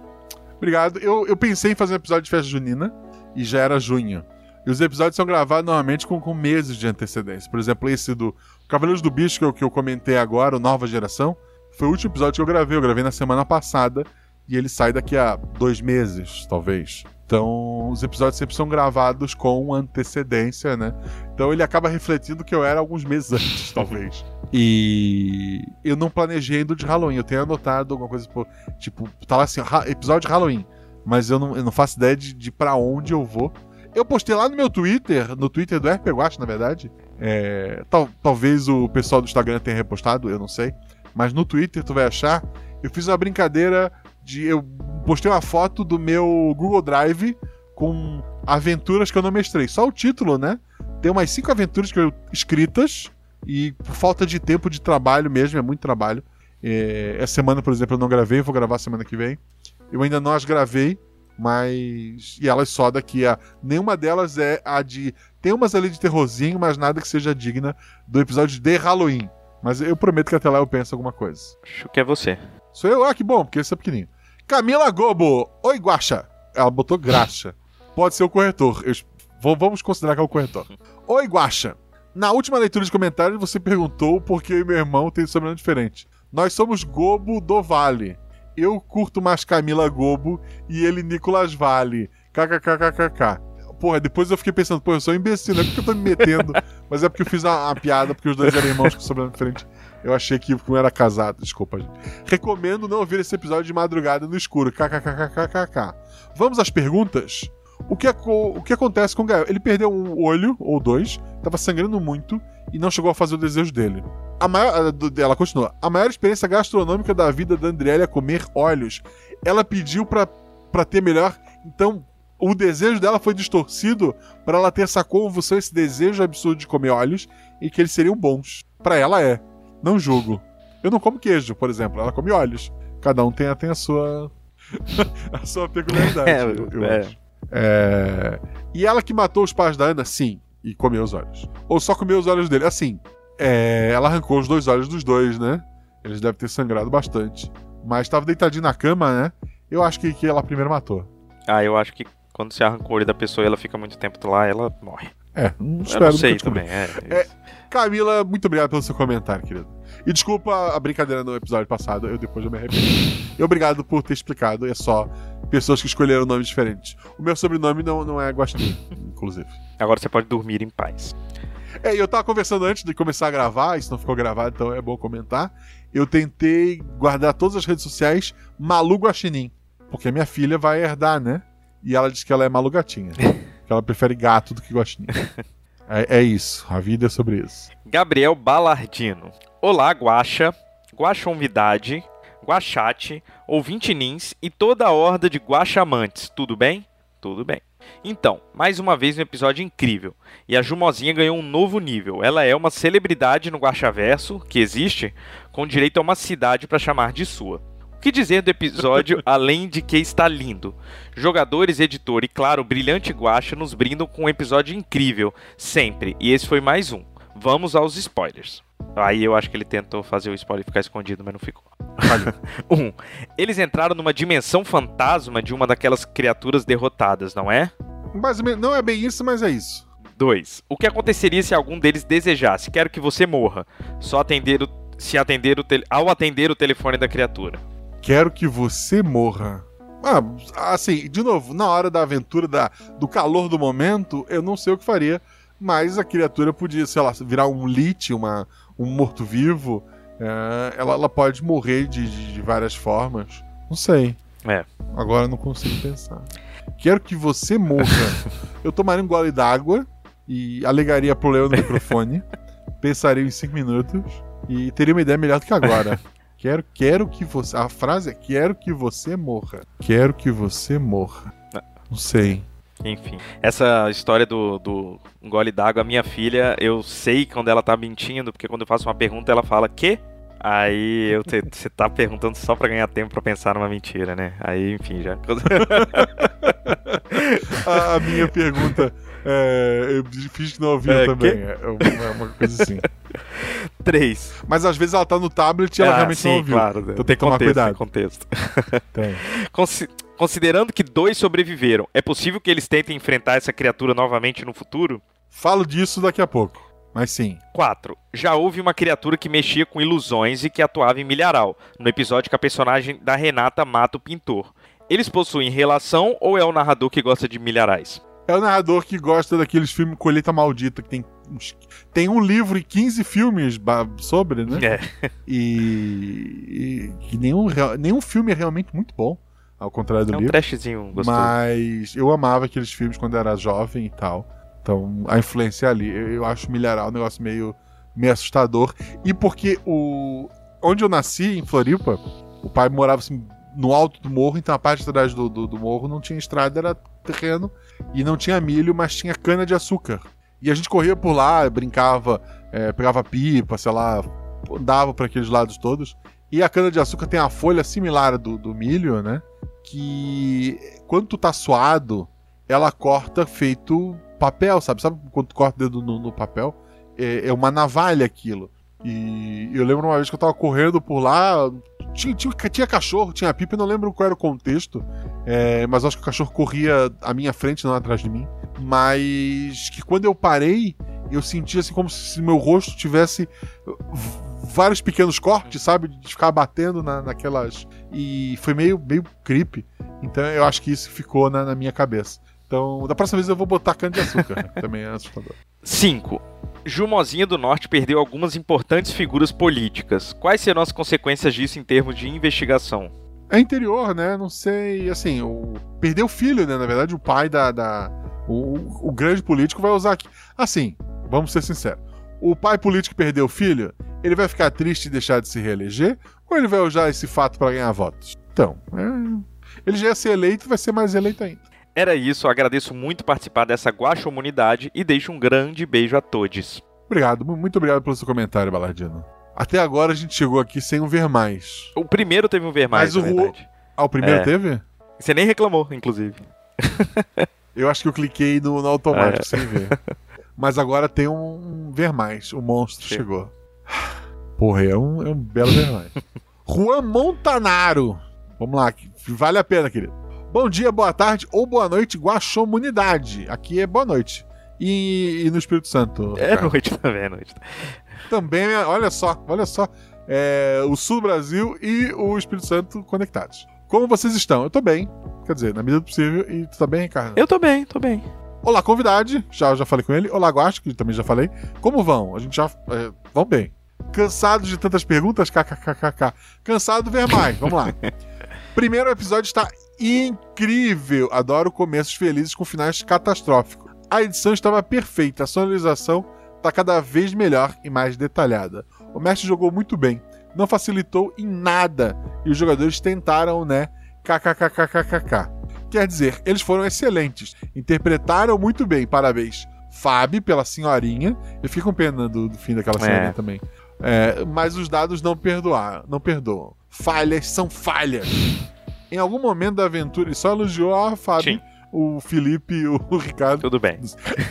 Speaker 2: Obrigado. Eu, eu pensei em fazer um episódio de festa junina e já era junho. E os episódios são gravados normalmente com, com meses de antecedência. Por exemplo, esse do Cavaleiros do Bicho, que eu, que eu comentei agora, o Nova Geração, foi o último episódio que eu gravei. Eu gravei na semana passada e ele sai daqui a dois meses, talvez. Então, os episódios sempre são gravados com antecedência, né? Então ele acaba refletindo que eu era alguns meses antes, talvez. E eu não planejei ainda de Halloween. Eu tenho anotado alguma coisa, pô, tipo, tá assim, "Ha- episódio de Halloween. Mas eu não, eu não faço ideia de, de pra onde eu vou. Eu postei lá no meu Twitter, no Twitter do RP Guacha, na verdade. É, tal, talvez o pessoal do Instagram tenha repostado, eu não sei. Mas no Twitter tu vai achar. Eu fiz uma brincadeira de. Eu postei uma foto do meu Google Drive com aventuras que eu não mestrei. Só o título, né? Tem umas cinco aventuras que eu escritas. E por falta de tempo de trabalho mesmo, é muito trabalho. É, essa semana, por exemplo, eu não gravei, vou gravar semana que vem. Eu ainda não as gravei, mas. E elas só daqui a. Nenhuma delas é a de. Tem umas ali de terrorzinho, mas nada que seja digna do episódio de Halloween. Mas eu prometo que até lá eu penso alguma coisa.
Speaker 4: Acho que é você.
Speaker 2: Sou eu? Ah, que bom, porque esse é pequenininho. Camila Gobo. Oi, Guaxa. Ela botou graxa. Pode ser o corretor. Eu- vamos considerar que é o corretor. Oi, Guaxa. Na última leitura de comentários, você perguntou por que eu e meu irmão têm sobrenome diferente. Nós somos Gobo do Vale. Eu curto mais Camila Gobo e ele Nicolas Vale. KKKKKK. Porra, depois eu fiquei pensando, pô, eu sou um imbecil, não é porque eu tô me metendo, mas é porque eu fiz uma, uma piada, porque os dois eram irmãos com sobrenome diferente. Eu achei que um era casado, desculpa, gente. Recomendo não ouvir esse episódio de madrugada no escuro. KKKKKK. Vamos às perguntas? O que, o que acontece com o Gael? Ele perdeu um olho, ou dois, tava sangrando muito e não chegou a fazer o desejo dele. A maior, ela continua. A maior experiência gastronômica da vida da Andriele é comer olhos. Ela pediu pra, pra ter melhor, então o desejo dela foi distorcido pra ela ter essa convulsão, esse desejo absurdo de comer olhos e que eles seriam bons. Pra ela é. Não julgo. Eu não como queijo, por exemplo. Ela come olhos. Cada um tem, tem a sua. a sua peculiaridade.
Speaker 4: É,
Speaker 2: eu, eu
Speaker 4: é.
Speaker 2: É, E ela que matou os pais da Ana? Sim. E comeu os olhos. Ou só comeu os olhos dele? Assim. é, Ela arrancou os dois olhos dos dois, né? Eles devem ter sangrado bastante. Mas tava deitadinho na cama, né? Eu acho que, que ela primeiro matou.
Speaker 4: Ah, eu acho que quando você arranca o olho da pessoa e ela fica muito tempo lá, ela morre.
Speaker 2: É, não
Speaker 4: Eu não sei também. É,
Speaker 2: É. Camila, muito obrigado pelo seu comentário, querido. E desculpa a brincadeira no episódio passado, eu depois eu me arrependi. E obrigado por ter explicado, é só pessoas que escolheram nomes diferentes. O meu sobrenome não, não é Guaxinim, inclusive.
Speaker 4: Agora você pode dormir em paz.
Speaker 2: É, e eu tava conversando antes de começar a gravar, isso não ficou gravado, então é bom comentar. Eu tentei guardar todas as redes sociais Malu Guaxinim, porque a minha filha vai herdar, né? E ela diz que ela é Malu Gatinha, que ela prefere gato do que Guaxinim. É, é isso, a vida é sobre isso.
Speaker 4: Gabriel Balardino. Olá, Guaxa, Guaxonvidade, Guaxate, ouvinte Nins e toda a horda de Guaxamantes. Tudo bem? Tudo bem. Então, mais uma vez um episódio incrível. E a Jumozinha ganhou um novo nível. Ela é uma celebridade no Guaxaverso, que existe, com direito a uma cidade para chamar de sua. O que dizer do episódio, além de que está lindo? Jogadores, editor e, claro, brilhante Guaxa nos brindam com um episódio incrível, sempre. E esse foi mais um. Vamos aos spoilers. Aí eu acho que ele tentou fazer o spoiler ficar escondido, mas não ficou. 1. Um, eles entraram numa dimensão fantasma de uma daquelas criaturas derrotadas, não é?
Speaker 2: Menos, não é bem isso, mas é isso.
Speaker 4: 2. O que aconteceria se algum deles desejasse? Quero que você morra. Só atender o, se atender o tele- ao atender o telefone da criatura.
Speaker 2: Quero que você morra. Ah, assim, de novo, na hora da aventura, da, do calor do momento, eu não sei o que faria, mas a criatura podia, sei lá, virar um lit, uma, um morto-vivo. É, ela, ela pode morrer de, de- de várias formas. Não sei.
Speaker 4: É.
Speaker 2: Agora não consigo pensar. Quero que você morra. eu tomaria um gole d'água e alegaria problema no microfone. pensaria em cinco minutos e teria uma ideia melhor do que agora. Quero, quero que você. A frase é: Quero que você morra. Quero que você morra. Não sei.
Speaker 4: Enfim, essa história do, do gole d'água, minha filha, eu sei quando ela tá mentindo, porque quando eu faço uma pergunta, ela fala que? Aí você tá perguntando só pra ganhar tempo pra pensar numa mentira, né? Aí, enfim, já.
Speaker 2: A minha pergunta. É, fiz que não ouviu
Speaker 4: É,
Speaker 2: também. É uma, é uma coisa assim.
Speaker 4: 3.
Speaker 2: Mas às vezes ela tá no tablet e ela realmente não ouviu.
Speaker 4: Ah, claro.
Speaker 2: Então tem que tomar
Speaker 4: contexto,
Speaker 2: cuidado.
Speaker 4: tem contexto.
Speaker 2: Tem.
Speaker 4: Consi- Considerando que dois sobreviveram, é possível que eles tentem enfrentar essa criatura novamente no futuro?
Speaker 2: Falo disso daqui a pouco. Mas sim.
Speaker 4: 4. Já houve uma criatura que mexia com ilusões e que atuava em milharal, no episódio que a personagem da Renata mata o pintor. Eles possuem relação ou é o narrador que gosta de milharais?
Speaker 2: É o narrador que gosta daqueles filmes Colheita Maldita, que tem tem um livro e 15 filmes sobre, né?
Speaker 4: É.
Speaker 2: E, e nenhum, nenhum filme é realmente muito bom, ao contrário do
Speaker 4: É um
Speaker 2: livro.
Speaker 4: trashzinho gostoso.
Speaker 2: Mas eu amava aqueles filmes quando era jovem e tal. Então, a influência ali. Eu, eu acho Milharal um negócio meio, meio assustador. E porque o. Onde eu nasci, em Floripa, o pai morava assim, no alto do morro, então a parte de trás do, do, do morro não tinha estrada, era terreno. E não tinha milho, mas tinha cana de açúcar. E a gente corria por lá, brincava, eh, pegava pipa, sei lá, andava para aqueles lados todos. E a cana de açúcar tem a folha similar do, do milho, né? Que quando tu tá suado, ela corta feito papel, sabe? Sabe quando tu corta o dedo no, no papel? É, é uma navalha aquilo. E eu lembro uma vez que eu tava correndo por lá, tinha, tinha, tinha cachorro, tinha pipa, não lembro qual era o contexto, é, mas acho que o cachorro corria à minha frente, não atrás de mim. Mas que quando eu parei, eu senti assim como se meu rosto tivesse vários pequenos cortes, sabe? De ficar batendo na, naquelas. E foi meio, meio creepy. Então eu acho que isso ficou na, na minha cabeça. Então, da próxima vez eu vou botar cana de açúcar. Também é assustador.
Speaker 4: 5. Jumozinha do Norte perdeu algumas importantes figuras políticas. Quais serão as consequências disso em termos de investigação?
Speaker 2: É interior, né? Não sei. Assim, o... perdeu o filho, né? Na verdade, o pai da. da... O, o grande político vai usar aqui. Assim, vamos ser sinceros. O pai político perdeu o filho, ele vai ficar triste e deixar de se reeleger? Ou ele vai usar esse fato para ganhar votos? Então, é... ele já ia ser eleito vai ser mais eleito ainda.
Speaker 4: Era isso, agradeço muito participar dessa guaxomunidade e deixo um grande beijo a todos.
Speaker 2: Obrigado, muito obrigado pelo seu comentário, Balardino. Até agora a gente chegou aqui sem um ver mais.
Speaker 4: O primeiro teve um ver mais,
Speaker 2: Mas o
Speaker 4: verdade.
Speaker 2: Ah, o primeiro
Speaker 4: É.
Speaker 2: teve?
Speaker 4: Você nem reclamou, inclusive.
Speaker 2: Eu acho que eu cliquei no, no automático
Speaker 4: É.
Speaker 2: sem ver. Mas agora tem um ver mais. O monstro
Speaker 4: Sim.
Speaker 2: chegou. Porra, é um, é um belo ver mais. Juan Montanaro. Vamos lá, vale a pena, querido. Bom dia, boa tarde ou boa noite, Guaxomunidade. Aqui é boa noite. E, e no Espírito Santo?
Speaker 4: É
Speaker 2: Ricardo?
Speaker 4: noite também, é noite.
Speaker 2: Também, olha só, olha só. É, o sul do Brasil e o Espírito Santo conectados. Como vocês estão? Eu tô bem. Quer dizer, na medida do possível. E tu tá bem, Ricardo?
Speaker 4: Eu tô bem, tô bem.
Speaker 2: Olá, convidade. Já, já falei com ele. Olá, Guacho, que também já falei. Como vão? A gente já. É, vão bem. Cansados de tantas perguntas? KKKKK. Cansado de ver mais. Vamos lá. Primeiro episódio está incrível. Adoro começos felizes com finais catastróficos. A edição estava perfeita. A sonorização está cada vez melhor e mais detalhada. O mestre jogou muito bem. Não facilitou em nada. E os jogadores tentaram, né? KKKKKK. Quer dizer, eles foram excelentes. Interpretaram muito bem. Parabéns. Fábio, pela senhorinha. Eu fico com pena do, do fim daquela
Speaker 4: É.
Speaker 2: senhorinha também. É, mas os dados não perdoar, não perdoam. Falhas são falhas. Em algum momento da aventura, ele só elogiou a Fábio,
Speaker 4: Sim.
Speaker 2: o Felipe e o Ricardo.
Speaker 4: Tudo bem.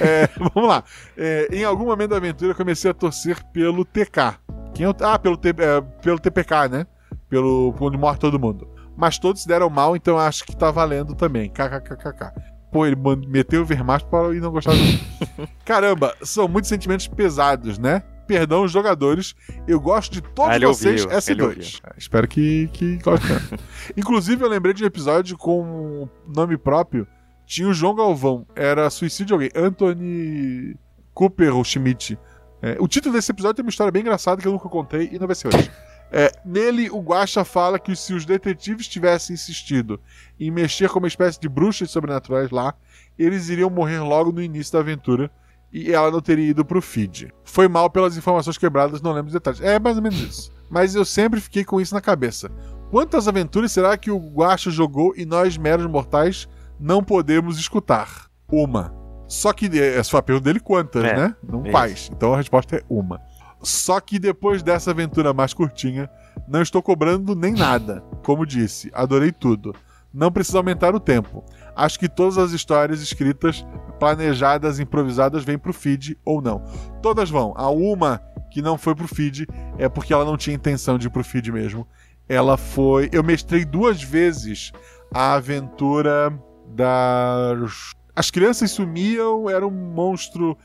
Speaker 2: É, vamos lá. É, em algum momento da aventura, eu comecei a torcer pelo TK. Quem é o- ah, pelo, T- é, pelo TPK, né? Pelo onde morre todo mundo. Mas todos se deram mal, então eu acho que tá valendo também. KKKKK. Pô, ele meteu o Vermacho para e não gostava do... Caramba, são muitos sentimentos pesados, né? Perdão, os jogadores. Eu gosto de todos
Speaker 4: Ah, ele
Speaker 2: vocês,
Speaker 4: ouviu, ele
Speaker 2: S2.
Speaker 4: ouviu.
Speaker 2: É, Espero que, que. Inclusive, eu lembrei de um episódio com nome próprio. Tinha o João Galvão. Era suicídio de alguém. Anthony Cooper ou Schmidt. É, o título desse episódio tem uma história bem engraçada que eu nunca contei e não vai ser hoje. É, nele, o Guaxa fala que se os detetives tivessem insistido em mexer com uma espécie de bruxas sobrenaturais lá, eles iriam morrer logo no início da aventura e ela não teria ido pro feed. Foi mal pelas informações quebradas, não lembro os detalhes. É mais ou menos isso. Mas eu sempre fiquei com isso na cabeça. Quantas aventuras será que o Guaxa jogou e nós, meros mortais, não podemos escutar? Uma. Só que eh, essa foi a pergunta dele quantas,
Speaker 4: É,
Speaker 2: né? Não
Speaker 4: isso.
Speaker 2: quais. Então a resposta é uma. Só que depois dessa aventura mais curtinha, não estou cobrando nem nada. Como disse, adorei tudo. Não precisa aumentar o tempo. Acho que todas as histórias escritas, planejadas, improvisadas, vêm pro feed ou não. Todas vão. A uma que não foi pro feed é porque ela não tinha intenção de ir pro feed mesmo. Ela foi. Eu mestrei duas vezes a aventura das. As crianças sumiam, era um monstro.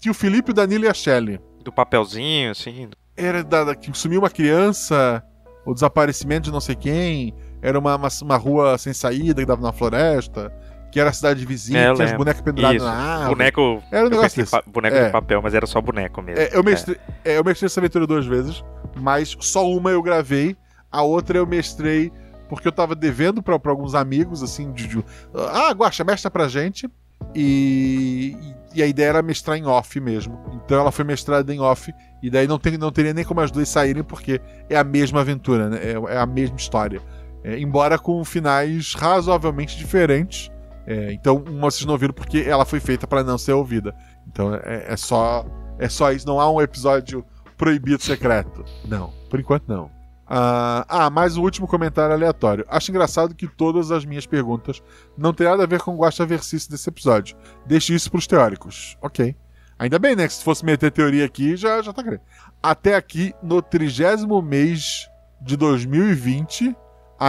Speaker 2: Que o Felipe, o Danilo e a Shelley.
Speaker 4: Do papelzinho, assim.
Speaker 2: Era da, da- que sumiu uma criança, o desaparecimento de não sei quem. Era uma, uma, uma rua sem saída que dava na floresta. Que era a cidade vizinha,
Speaker 4: É,
Speaker 2: tinha bonecas penduradas
Speaker 4: Isso.
Speaker 2: na árvore.
Speaker 4: Boneco.
Speaker 2: Era um negócio desse.
Speaker 4: boneco
Speaker 2: É.
Speaker 4: de papel, mas era só boneco mesmo.
Speaker 2: É, eu, mestrei, é, eu mestrei essa aventura duas vezes, mas só uma eu gravei, a outra eu mestrei porque eu tava devendo pra, pra alguns amigos, assim, de, de- ah, Guaxa, mestra pra gente, e, e a ideia era mestrar em off mesmo. Então ela foi mestrada em off, e daí não, tem, não teria nem como as duas saírem, porque é a mesma aventura, né? é, é a mesma história. É, embora com finais razoavelmente diferentes. É, então, uma vocês não ouviram porque ela foi feita pra não ser ouvida. Então é, é só é só isso, não há um episódio proibido secreto. Não, por enquanto não. Ah, ah, mais um último comentário aleatório. Acho engraçado que todas as minhas perguntas não têm nada a ver com o Guaxa Versice desse episódio. Deixe isso pros teóricos. Ok. Ainda bem, né? Que se fosse meter teoria aqui, já, já tá querendo. Até aqui, no trigésimo mês de 2020,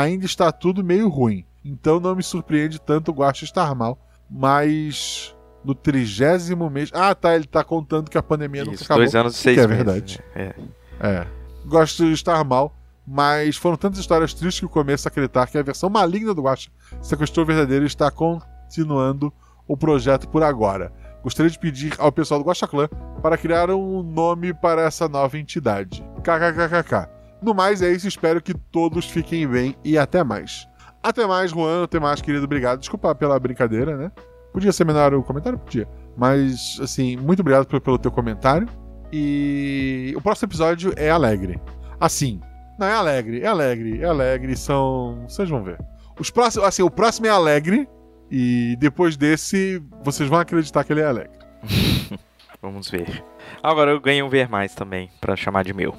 Speaker 2: ainda está tudo meio ruim. Então não me surpreende tanto o Guaxa estar mal. Mas no trigésimo mês. Ah, tá. Ele tá contando que a pandemia nunca
Speaker 4: Isso,
Speaker 2: acabou.
Speaker 4: dois anos e seis
Speaker 2: que é
Speaker 4: meses,
Speaker 2: verdade.
Speaker 4: né? É.
Speaker 2: É. Gosto de estar mal, mas foram tantas histórias tristes que eu começo a acreditar que a versão maligna do Guacha sequestrou o verdadeiro e está continuando o projeto por agora. Gostaria de pedir ao pessoal do Guacha Clã para criar um nome para essa nova entidade. KKKKK. No mais é isso, espero que todos fiquem bem e até mais. Até mais, Juan, até mais, querido, obrigado. Desculpa pela brincadeira, né? Podia ser menor o comentário? Podia. Mas, assim, muito obrigado pelo, teu comentário. E o próximo episódio é alegre. Assim, não é alegre, é alegre, é alegre, são. Vocês vão ver. Os próximos, assim, o próximo é alegre. E depois desse, vocês vão acreditar que ele é alegre.
Speaker 4: Vamos ver. Agora eu ganhei um ver mais também, pra chamar de meu.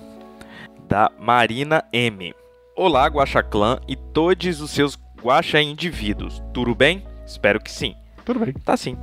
Speaker 4: Da Marina M. Olá, Guaxaclã e todos os seus Guaxa indivíduos. Tudo bem? Espero que sim.
Speaker 2: Tudo bem.
Speaker 4: Tá sim.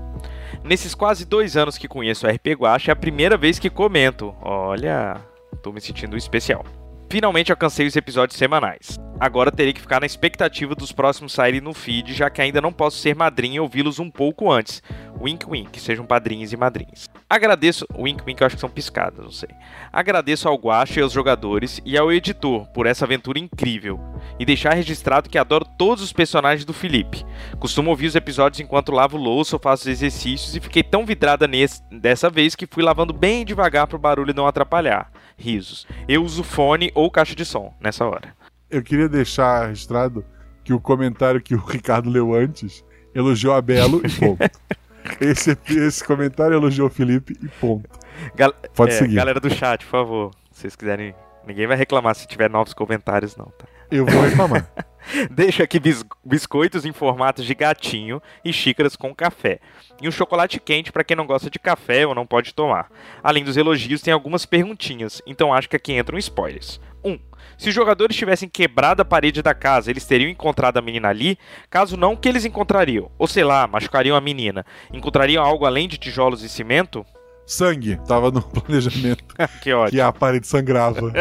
Speaker 4: Nesses quase dois anos que conheço o RP Guacha, é a primeira vez que comento. Olha, tô me sentindo especial. Finalmente alcancei os episódios semanais. Agora terei que ficar na expectativa dos próximos saírem no feed, já que ainda não posso ser madrinha e ouvi-los um pouco antes. Wink wink, sejam padrinhos e madrinhas. Agradeço. Wink wink eu acho que são piscadas, não sei. Agradeço ao Guacha e aos jogadores e ao editor por essa aventura incrível. E deixar registrado que adoro todos os personagens do Felipe. Costumo ouvir os episódios enquanto lavo louça ou faço exercícios e fiquei tão vidrada nesse, dessa vez que fui lavando bem devagar para o barulho não atrapalhar. Risos. Eu uso fone ou caixa de som nessa hora.
Speaker 2: Eu queria deixar registrado que o comentário que o Ricardo leu antes elogiou a Belo e ponto. esse, esse comentário elogiou o Felipe e ponto.
Speaker 4: Gal
Speaker 2: Pode
Speaker 4: é,
Speaker 2: seguir.
Speaker 4: Galera do chat, por favor. Se vocês quiserem. Ninguém vai reclamar se tiver novos comentários, não, tá?
Speaker 2: Eu vou reclamar.
Speaker 4: Deixo aqui bis- biscoitos em formato de gatinho e xícaras com café. E um chocolate quente para quem não gosta de café ou não pode tomar. Além dos elogios, tem algumas perguntinhas, então acho que aqui entram spoilers. 1. Um, se os jogadores tivessem quebrado a parede da casa, eles teriam encontrado a menina ali? Caso não, o que eles encontrariam? Ou sei lá, machucariam a menina? Encontrariam algo além de tijolos e cimento?
Speaker 2: Sangue, tava no planejamento.
Speaker 4: que ótimo.
Speaker 2: Que a parede sangrava.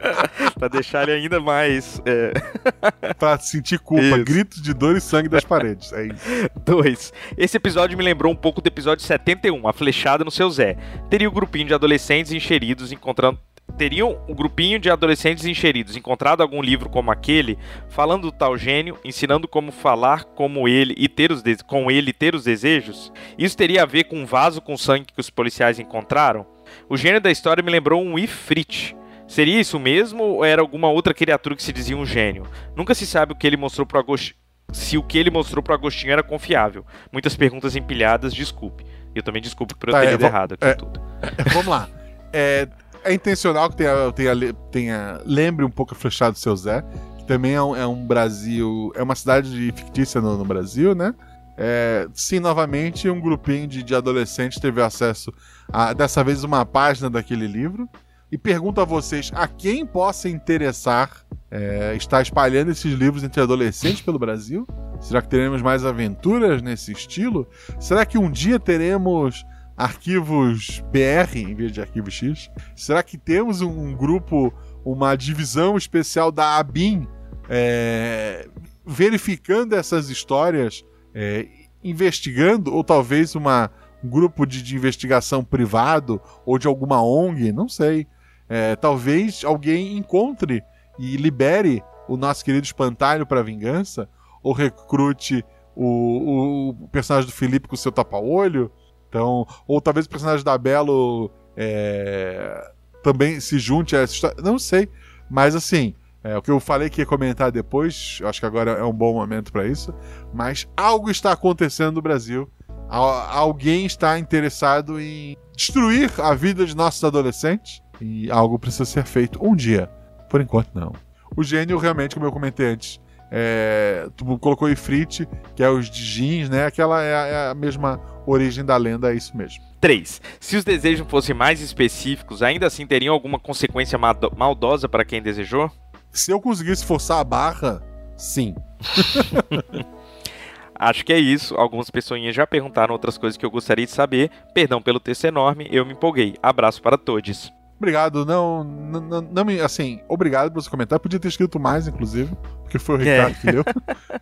Speaker 4: pra deixar ele ainda mais. É...
Speaker 2: pra sentir culpa.
Speaker 4: Isso.
Speaker 2: Gritos de dor e sangue das paredes. É isso.
Speaker 4: 2. Esse episódio me lembrou um pouco do episódio 71, A Flechada no Seu Zé. Teria o grupinho de adolescentes encheridos encontrando. Teriam um grupinho de adolescentes encheridos encontrado algum livro como aquele, falando do tal gênio, ensinando como falar como ele e ter os com ele e ter os desejos? Isso teria a ver com um vaso com sangue que os policiais encontraram? O gênio da história me lembrou um Ifrit. Seria isso mesmo ou era alguma outra criatura que se dizia um gênio? Nunca se sabe o que ele mostrou pro Agostinho. Se o que ele mostrou pro Agostinho era confiável. Muitas perguntas empilhadas, desculpe. Eu também desculpe por eu
Speaker 2: Tá,
Speaker 4: ter
Speaker 2: é,
Speaker 4: lido
Speaker 2: vou-
Speaker 4: errado aqui
Speaker 2: é.
Speaker 4: tudo.
Speaker 2: Vamos lá. É, é intencional que tenha, tenha, tenha- lembre um pouco a Flechada do seu Zé, que também é um, é um Brasil. É uma cidade fictícia no, no Brasil, né? É, sim, novamente, um grupinho de, de adolescentes teve acesso a, dessa vez, uma página daquele livro. E pergunto a vocês: a quem possa interessar é, estar espalhando esses livros entre adolescentes pelo Brasil? Será que teremos mais aventuras nesse estilo? Será que um dia teremos arquivos BR em vez de arquivo X? Será que temos um, grupo, uma divisão especial da ABIN é, verificando essas histórias, é, investigando, ou talvez uma, um grupo de, de investigação privado ou de alguma ONG? Não sei. É, talvez alguém encontre e libere o nosso querido espantalho para vingança, ou recrute o, o personagem do Felipe com o seu tapa-olho. Então, ou talvez o personagem da Belo é, também se junte a essa história. Não sei. Mas assim, é, o que eu falei que ia comentar depois, acho que agora é um bom momento para isso. Mas algo está acontecendo no Brasil. Al- alguém está interessado em destruir a vida de nossos adolescentes. E algo precisa ser feito um dia. Por enquanto, não. O gênio, realmente, como eu comentei antes, é, tu colocou o Ifrit, que é os de jeans, né? Aquela é a, é a mesma origem da lenda, é isso mesmo.
Speaker 4: 3. Se os desejos fossem mais específicos, ainda assim teriam alguma consequência maldosa para quem desejou?
Speaker 2: Se eu conseguisse forçar a barra, sim.
Speaker 4: Acho que é isso. Algumas pessoinhas já perguntaram outras coisas que eu gostaria de saber. Perdão pelo texto enorme, eu me empolguei. Abraço para todos.
Speaker 2: Obrigado, não, não, não- me, assim, obrigado pelo seu comentário. Podia ter escrito mais, inclusive, porque foi o
Speaker 4: É.
Speaker 2: Ricardo que leu.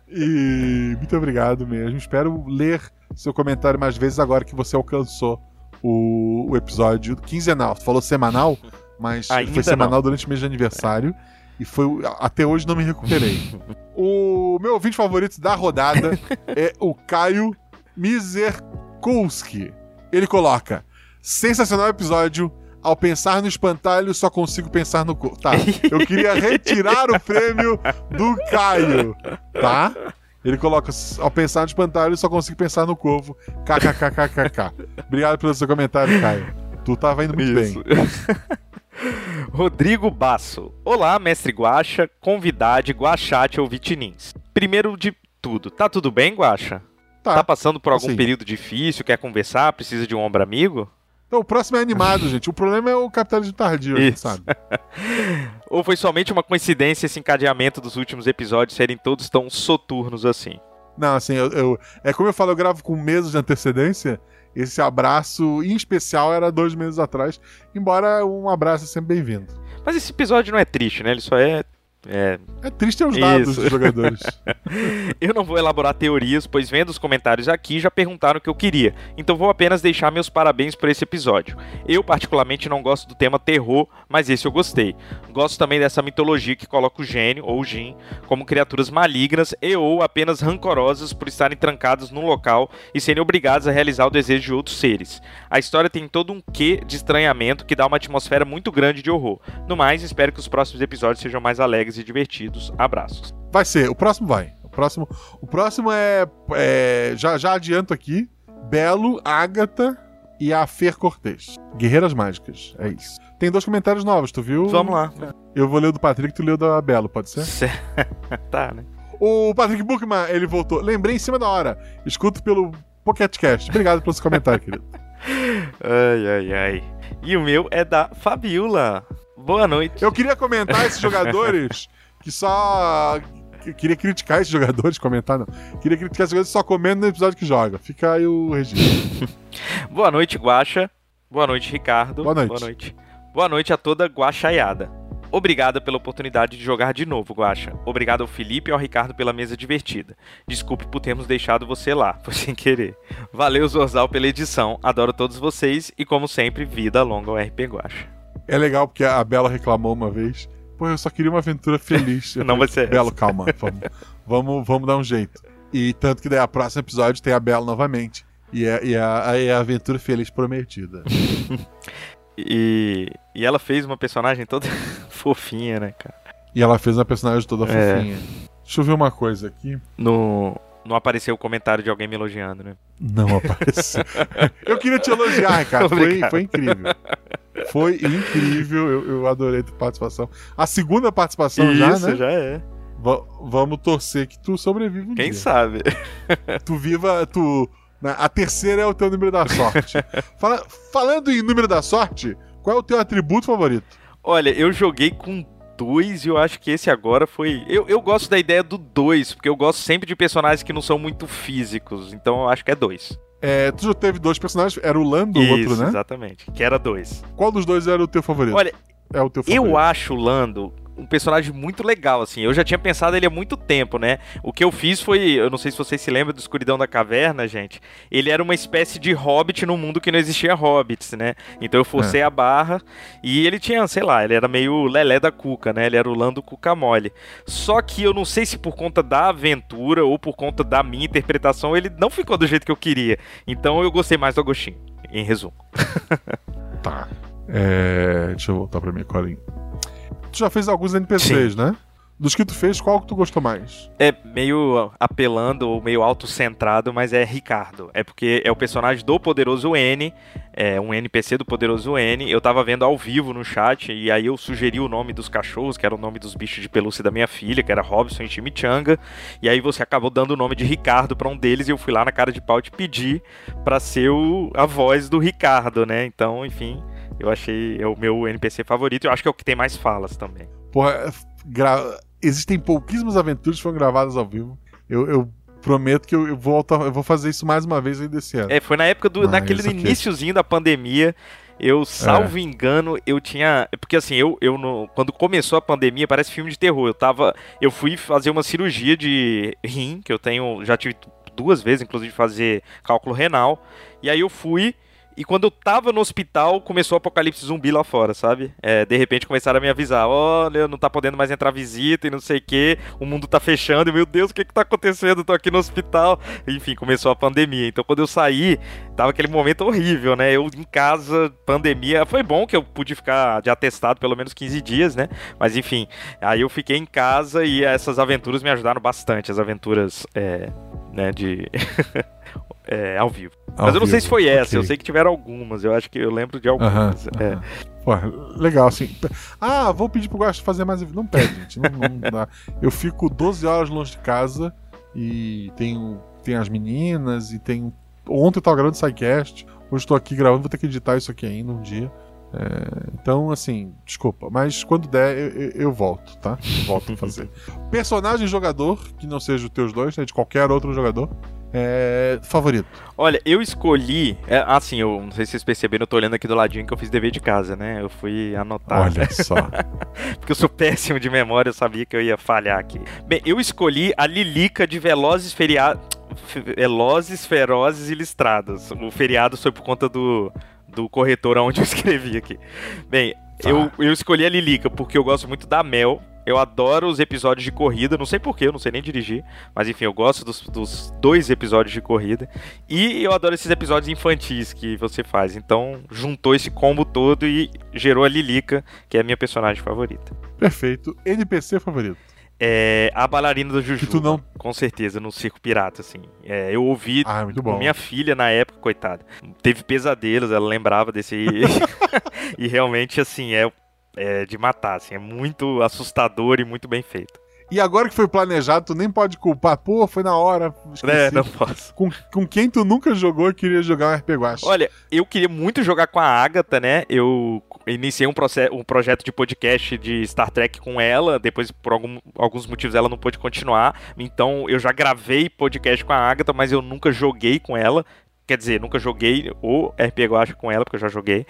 Speaker 2: E muito obrigado mesmo. Espero ler seu comentário mais vezes agora que você alcançou o, o episódio quinzenal. Você falou semanal, mas
Speaker 4: Ainda
Speaker 2: foi semanal
Speaker 4: não.
Speaker 2: durante o mês de aniversário. E foi até hoje não me recuperei. o meu ouvinte favorito da rodada é o Caio Mizerkowski. Ele coloca: sensacional episódio Ao pensar no espantalho, só consigo pensar no corvo. Tá. Eu queria retirar o prêmio do Caio. Tá? Ele coloca, ao pensar no espantalho, só consigo pensar no corvo. KKKKKK. Obrigado pelo seu comentário, Caio. Tu tava indo muito
Speaker 4: Isso.
Speaker 2: bem.
Speaker 4: Rodrigo Basso. Olá, mestre Guaxa, convidade, Guaxate ou Vitinins. Primeiro de tudo, tá tudo bem, Guaxa?
Speaker 2: Tá.
Speaker 4: Tá passando por algum
Speaker 2: assim.
Speaker 4: período difícil, quer conversar, precisa de um ombro amigo?
Speaker 2: Então, o próximo é animado, gente. O problema é o capitalismo tardio, a gente
Speaker 4: Isso.
Speaker 2: sabe.
Speaker 4: Ou foi somente uma coincidência esse encadeamento dos últimos episódios serem todos tão soturnos assim?
Speaker 2: Não, assim, eu, eu- é como eu falo, eu gravo com meses de antecedência. Esse abraço, em especial, era dois meses atrás. Embora um abraço é sempre bem-vindo.
Speaker 4: Mas esse episódio não é triste, né? Ele só é. É...
Speaker 2: É triste os dados
Speaker 4: Isso.
Speaker 2: dos jogadores.
Speaker 4: Eu não vou elaborar teorias, pois vendo os comentários aqui já perguntaram o que eu queria. Então vou apenas deixar meus parabéns por esse episódio. Eu, particularmente, não gosto do tema terror, mas esse eu gostei. Gosto também dessa mitologia que coloca o gênio, ou o Jin, como criaturas malignas e ou apenas rancorosas por estarem trancados num local e serem obrigados a realizar o desejo de outros seres. A história tem todo um quê de estranhamento que dá uma atmosfera muito grande de horror. No mais, espero que os próximos episódios sejam mais alegres e divertidos. Abraços.
Speaker 2: Vai ser, o próximo vai. O próximo, o próximo é. é- já, já adianto aqui: Belo, Ágata e a Fer Cortez. Guerreiras Mágicas. É isso. Tem dois comentários novos, tu viu?
Speaker 4: Vamos lá.
Speaker 2: Eu vou ler o do Patrick, tu lê o da Belo, pode ser?
Speaker 4: tá, né?
Speaker 2: O Patrick Bookman, ele voltou. Lembrei em cima da hora. Escuto pelo Pocket Cast. Obrigado pelo seu comentário, querido.
Speaker 4: Ai, ai, ai. E o meu é da Fabiola. Boa noite.
Speaker 2: Eu queria comentar esses jogadores que só. Eu queria criticar esses jogadores, comentar não. Queria criticar esses jogadores só comendo no episódio que joga. Fica aí o registro.
Speaker 4: Boa noite, Guaxa. Boa noite, Ricardo.
Speaker 2: Boa noite.
Speaker 4: Boa noite. Boa noite a toda Guaxaiada. Obrigado pela oportunidade de jogar de novo, Guaxa. Obrigado ao Felipe e ao Ricardo pela mesa divertida. Desculpe por termos deixado você lá, foi sem querer. Valeu, Zorzal, pela edição. Adoro todos vocês e, como sempre, vida longa ao RP Guaxa.
Speaker 2: É legal porque a Bela reclamou uma vez. Pô, eu só queria uma aventura feliz.
Speaker 4: Não vai ser
Speaker 2: Belo, calma. Vamos, vamos, vamos dar um jeito. E tanto que daí a próximo episódio tem a Bela novamente. E é, e é a, é a aventura feliz prometida.
Speaker 4: E, e ela fez uma personagem toda fofinha, né, cara?
Speaker 2: E ela fez uma personagem toda
Speaker 4: É.
Speaker 2: fofinha. Deixa eu ver uma coisa aqui.
Speaker 4: No, não apareceu o comentário de alguém me elogiando, né?
Speaker 2: Não apareceu. eu queria te elogiar, cara. Foi, foi incrível. Foi incrível. Eu, eu adorei a tua participação. A segunda participação já,
Speaker 4: Isso,
Speaker 2: né?
Speaker 4: já é.
Speaker 2: Va- vamos torcer que tu sobreviva um
Speaker 4: Quem
Speaker 2: dia.
Speaker 4: sabe?
Speaker 2: Tu viva, tu. né, A terceira é o teu número da sorte. Fala- falando em número da sorte, qual é o teu atributo favorito?
Speaker 4: Olha, eu joguei com dois e eu acho que esse agora foi. Eu, eu gosto da ideia do dois, porque eu gosto sempre de personagens que não são muito físicos. Então eu acho que é dois.
Speaker 2: É, tu já teve dois personagens, era o Lando, o
Speaker 4: Isso,
Speaker 2: outro, né?
Speaker 4: exatamente. Que era dois.
Speaker 2: Qual dos dois era o teu favorito?
Speaker 4: Olha,
Speaker 2: é o teu favorito.
Speaker 4: Eu acho o Lando um personagem muito legal, assim. Eu já tinha pensado ele há muito tempo, né? O que eu fiz foi, eu não sei se vocês se lembram do Escuridão da Caverna, gente. Ele era uma espécie de hobbit num mundo que não existia hobbits, né? Então eu forcei a barra e ele tinha, sei lá, ele era meio lelé da cuca, né? Ele era o Lando cuca mole. Só que eu não sei se por conta da aventura ou por conta da minha interpretação, ele não ficou do jeito que eu queria. Então eu gostei mais do Agostinho, em resumo.
Speaker 2: Tá. É, deixa eu voltar pra minha colinha. Tu já fez alguns NPCs, né? Dos que tu fez, qual que tu gostou mais?
Speaker 4: É meio apelando ou meio autocentrado, mas é Ricardo. É porque é o personagem do Poderoso N, é um NPC do Poderoso N. Eu tava vendo ao vivo no chat e aí eu sugeri o nome dos cachorros, que era o nome dos bichos de pelúcia da minha filha, que era Robson e Chimichanga. E aí você acabou dando o nome de Ricardo pra um deles e eu fui lá na cara de pau te pedir pra ser o, a voz do Ricardo, né? Então, enfim, eu achei é o meu NPC favorito. Eu acho que é o que tem mais falas também.
Speaker 2: Porra, é, gra- existem pouquíssimas aventuras que foram gravadas ao vivo. Eu, eu prometo que eu, eu eu vou fazer isso mais uma vez aí desse ano.
Speaker 4: É, foi na época do.
Speaker 2: Mas,
Speaker 4: naquele iníciozinho da pandemia. Eu, salvo engano, eu tinha. Porque assim, eu, eu no- quando começou a pandemia, parece filme de terror. Eu tava. Eu fui fazer uma cirurgia de rim, que eu tenho. Já tive duas vezes, inclusive, fazer cálculo renal. E aí eu fui. E quando eu tava no hospital, começou o apocalipse zumbi lá fora, sabe? É, de repente começaram a me avisar: olha, não tá podendo mais entrar visita e não sei o que, o mundo tá fechando, e meu Deus, o que que tá acontecendo? Eu tô aqui no hospital. Enfim, começou a pandemia. Então quando eu saí, tava aquele momento horrível, né? Eu em casa, pandemia. Foi bom que eu pude ficar de atestado pelo menos 15 dias, né? Mas enfim, aí eu fiquei em casa e essas aventuras me ajudaram bastante. As aventuras, é, né, de. é, ao vivo.
Speaker 2: Ao
Speaker 4: Mas eu não sei
Speaker 2: vivo,
Speaker 4: se foi essa,
Speaker 2: ok.
Speaker 4: eu sei que tiveram algumas, eu acho que eu lembro de algumas.
Speaker 2: Aham,
Speaker 4: é.
Speaker 2: aham. Pô, legal, assim. Ah, vou pedir pro Guaxa fazer mais. Não pede, gente. Não, não dá. Eu fico 12 horas longe de casa e tenho, tenho as meninas e tenho. Ontem eu tava gravando SciCast, hoje tô aqui gravando, vou ter que editar isso aqui ainda um dia. É, então, assim, desculpa, mas quando der eu, eu- eu volto, tá? Eu volto a fazer. Personagem jogador, que não seja os teus dois, né? De qualquer outro jogador. É, favorito.
Speaker 4: Olha, eu escolhi. é, assim, eu não sei se vocês perceberam, eu tô olhando aqui do ladinho que eu fiz dever de casa, né? Eu fui anotar.
Speaker 2: Olha só.
Speaker 4: Porque eu sou péssimo de memória, eu sabia que eu ia falhar aqui. Bem, eu escolhi a Lilica de Velozes Feriados. Velozes, Ferozes e Listrados. O feriado foi por conta do, do corretor onde eu escrevi aqui. Bem,
Speaker 2: Tá.
Speaker 4: eu, eu escolhi a Lilica porque eu gosto muito da Mel. Eu adoro os episódios de corrida, não sei porquê, eu não sei nem dirigir, mas enfim, eu gosto dos, dos dois episódios de corrida. E eu adoro esses episódios infantis que você faz. Então, juntou esse combo todo e gerou a Lilica, que é a minha personagem favorita.
Speaker 2: Perfeito. NPC favorito.
Speaker 4: É a bailarina do Juju.
Speaker 2: Que tu não-
Speaker 4: Com certeza, no Circo Pirata, assim. É, eu ouvi
Speaker 2: Ah, bom.
Speaker 4: minha filha na época, coitada. Teve pesadelos, ela lembrava desse. e realmente, assim, é, é de matar, assim. É muito assustador e muito bem feito.
Speaker 2: E agora que foi planejado, tu nem pode culpar. Pô, foi na hora. esqueci.
Speaker 4: É, não posso.
Speaker 2: com, com quem tu nunca jogou queria jogar um RPG Guacha?
Speaker 4: Olha, eu queria muito jogar com a Agatha, né? Eu iniciei um, proce- um projeto de podcast de Star Trek com ela, depois por algum- alguns motivos ela não pôde continuar. Então eu já gravei podcast com a Agatha, mas eu nunca joguei com ela. Quer dizer, nunca joguei o RPG Guacha com ela, porque eu já joguei.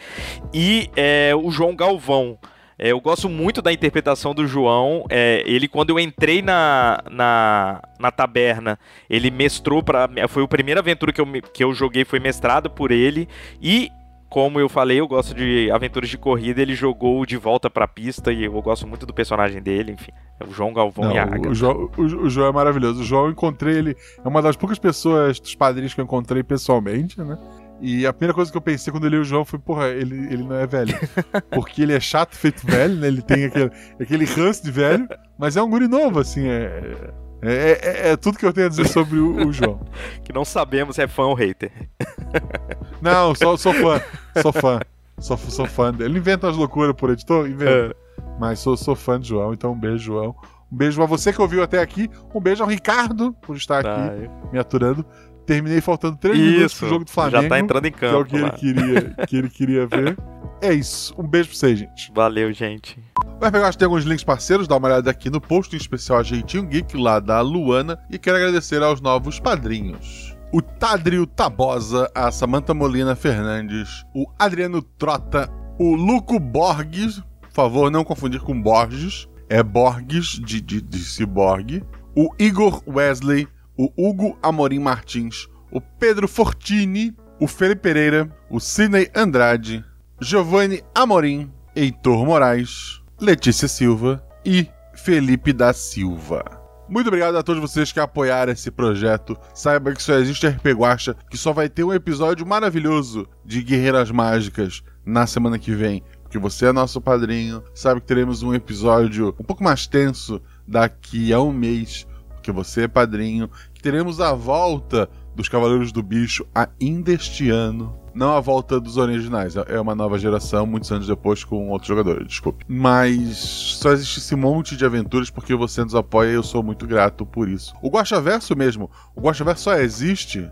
Speaker 4: E é, o João Galvão. É, eu gosto muito da interpretação do João. É, ele, quando eu entrei na, na, na taberna, ele mestrou para Foi a primeira aventura que eu, que eu joguei, foi mestrado por ele. E, como eu falei, eu gosto de aventuras de corrida. Ele jogou de volta pra pista e eu gosto muito do personagem dele. Enfim, é o João Galvão
Speaker 2: Não,
Speaker 4: e a
Speaker 2: o,
Speaker 4: Agatha.
Speaker 2: João, o, o João é maravilhoso. O João eu encontrei ele. É uma das poucas pessoas dos padrinhos que eu encontrei pessoalmente, né? E a primeira coisa que eu pensei quando eu li o João foi, porra, ele, ele não é velho. Porque ele é chato feito velho, né? Ele tem aquele, aquele ranço de velho, mas é um guri novo, assim, é. É, é- é tudo que eu tenho a dizer sobre o, o João.
Speaker 4: Que não sabemos se é fã ou hater.
Speaker 2: Não, sou, sou fã. Sou fã. Sou, sou fã dele. Ele inventa umas loucuras por editor? Inventa. Mas sou, sou fã de João, então um beijo, João. Um beijo a você que ouviu até aqui. Um beijo ao Ricardo por estar aqui me aturando. Terminei faltando três minutos pro jogo do Flamengo.
Speaker 4: já tá entrando em
Speaker 2: que é o
Speaker 4: campo.
Speaker 2: que ele, queria, que ele queria ver. É isso. Um beijo pra vocês, gente.
Speaker 4: Valeu, gente.
Speaker 2: Vai pegar, tem alguns links parceiros, dá uma olhada aqui no post, em especial a Jeitinho Geek, lá da Luana, e quero agradecer aos novos padrinhos. O Tadrio Tabosa, a Samantha Molina Fernandes, o Adriano Trota, o Luco Borges, por favor, não confundir com Borges, é Borges de, de, de Ciborgue, o Igor Wesley, o Hugo Amorim Martins, o Pedro Fortini, o Felipe Pereira, o Sidney Andrade, Giovanni Amorim, Heitor Moraes, Letícia Silva e Felipe da Silva. Muito obrigado a todos vocês que apoiaram esse projeto. Saiba que só existe RP Guacha, que só vai ter um episódio maravilhoso de Guerreiras Mágicas na semana que vem. Porque você é nosso padrinho, sabe que teremos um episódio um pouco mais tenso daqui a um mês, porque você é padrinho. Que teremos a volta dos Cavaleiros do Bicho ainda este ano. Não a volta dos originais, é uma nova geração, muitos anos depois com outros jogadores, desculpe. Mas só existe esse monte de aventuras porque você nos apoia e eu sou muito grato por isso. O Guaxaverso mesmo, o Guaxaverso só existe.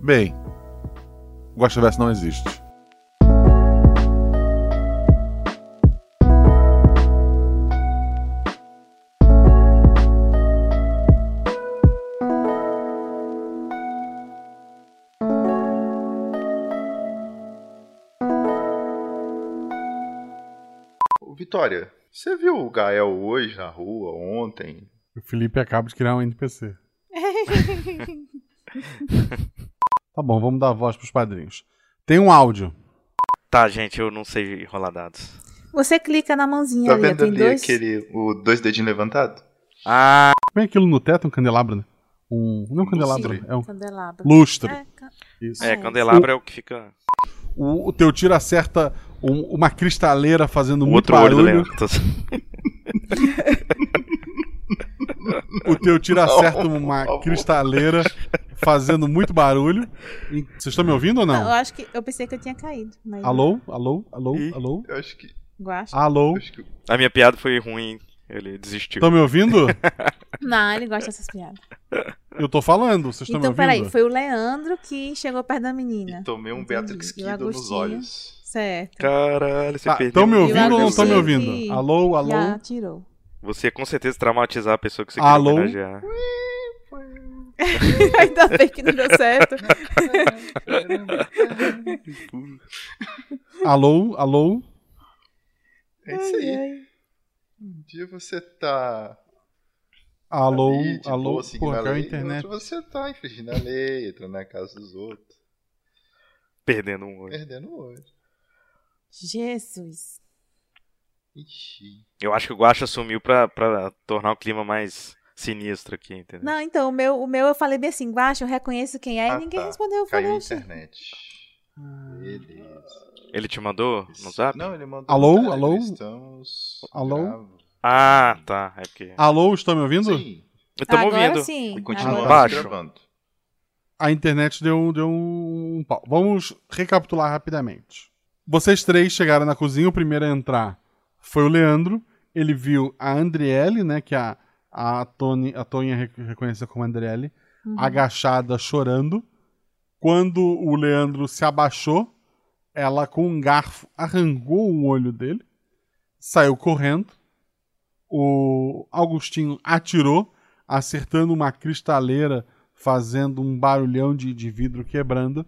Speaker 2: Bem, o Guaxaverso não existe.
Speaker 5: Vitória, você viu o Gael hoje na rua, ontem?
Speaker 2: O Felipe acaba de criar um NPC. Tá bom, vamos dar voz pros padrinhos. Tem um áudio.
Speaker 4: Tá, gente, eu não sei rolar dados.
Speaker 1: Você clica na mãozinha
Speaker 5: Tá
Speaker 1: ali,
Speaker 5: vendo
Speaker 1: tem
Speaker 5: ali
Speaker 1: dois.
Speaker 5: aquele. O dois dedinhos levantados?
Speaker 4: Ah,
Speaker 2: Como é aquilo no teto? Um candelabro, né? Um. Não um candelabro, é um
Speaker 1: Candelabro.
Speaker 2: lustre.
Speaker 1: É, ca-
Speaker 2: Isso.
Speaker 4: é,
Speaker 1: É.
Speaker 4: candelabro é o que fica.
Speaker 2: O, o teu tiro acerta um- uma cristaleira fazendo
Speaker 4: O
Speaker 2: muito
Speaker 4: outro olho do
Speaker 2: barulho.
Speaker 4: Leandro. Tô-
Speaker 2: O teu tiro acerta uma cristaleira fazendo muito barulho. Vocês estão me ouvindo ou
Speaker 1: Não, eu acho que eu pensei que eu tinha caído. Mas
Speaker 2: Alô? Alô? Alô?
Speaker 4: Ih.
Speaker 2: Alô?
Speaker 5: Eu acho que.
Speaker 1: Guacha.
Speaker 2: Alô?
Speaker 5: Acho que
Speaker 4: A minha piada foi ruim. Ele desistiu.
Speaker 2: Estão me ouvindo?
Speaker 1: Não, ele gosta dessas piadas.
Speaker 2: Eu tô falando, vocês estão
Speaker 1: Então,
Speaker 2: me ouvindo?
Speaker 1: peraí, foi o Leandro que chegou perto da menina.
Speaker 5: e tomei um
Speaker 1: Entendi.
Speaker 5: Beatrix
Speaker 1: o
Speaker 5: Kiddo nos olhos.
Speaker 1: Certo.
Speaker 4: Caralho, você
Speaker 2: Tá,
Speaker 4: perdeu.
Speaker 2: estão me ouvindo ou não estão me ouvindo? Alô? Alô?
Speaker 1: Já tirou.
Speaker 4: Você com certeza traumatizar a pessoa que você
Speaker 2: Alô?
Speaker 4: queria homenagear.
Speaker 1: Ainda bem que não deu certo.
Speaker 2: Alô? Alô?
Speaker 5: É isso aí.
Speaker 1: Ai.
Speaker 5: Um dia você tá.
Speaker 2: Alô?
Speaker 5: ali, de
Speaker 2: Alô?
Speaker 5: boa,
Speaker 2: Porra,
Speaker 5: a lei,
Speaker 2: internet.
Speaker 5: você tá infringindo a lei, entrando na casa dos outros,
Speaker 4: Perdendo um olho.
Speaker 5: perdendo o olho.
Speaker 1: Jesus.
Speaker 5: Ixi.
Speaker 4: Eu acho que o Guacha sumiu pra, pra tornar o clima mais sinistro aqui, entendeu?
Speaker 1: Não, então, o meu, o meu eu falei bem assim, Guacha, eu reconheço quem é,
Speaker 5: Ah,
Speaker 1: e ninguém
Speaker 5: tá.
Speaker 1: respondeu. Eu
Speaker 5: Caiu
Speaker 1: falei,
Speaker 5: a
Speaker 1: "Oxi."
Speaker 5: internet. Beleza.
Speaker 4: Ele te mandou no zap?
Speaker 5: Não, ele mandou.
Speaker 2: Alô?
Speaker 5: Telegram,
Speaker 2: Alô?
Speaker 5: Estamos.
Speaker 2: Alô?
Speaker 4: Ah, tá. É porque.
Speaker 2: Alô? Estão me ouvindo?
Speaker 5: Sim.
Speaker 4: Estamos ouvindo.
Speaker 1: sim.
Speaker 5: E continuamos
Speaker 1: agora
Speaker 4: baixo.
Speaker 5: gravando.
Speaker 2: a internet deu, deu um pau. Vamos recapitular rapidamente. Vocês três chegaram na cozinha, o primeiro a entrar foi o Leandro. Ele viu a Andriele, né, que a, a, Tony, a rec- reconheceu como Andriele,
Speaker 1: Uhum.
Speaker 2: agachada, chorando. Quando o Leandro se abaixou, ela com um garfo arrancou o olho dele, saiu correndo. O Augustinho atirou, acertando uma cristaleira, fazendo um barulhão de, de vidro quebrando.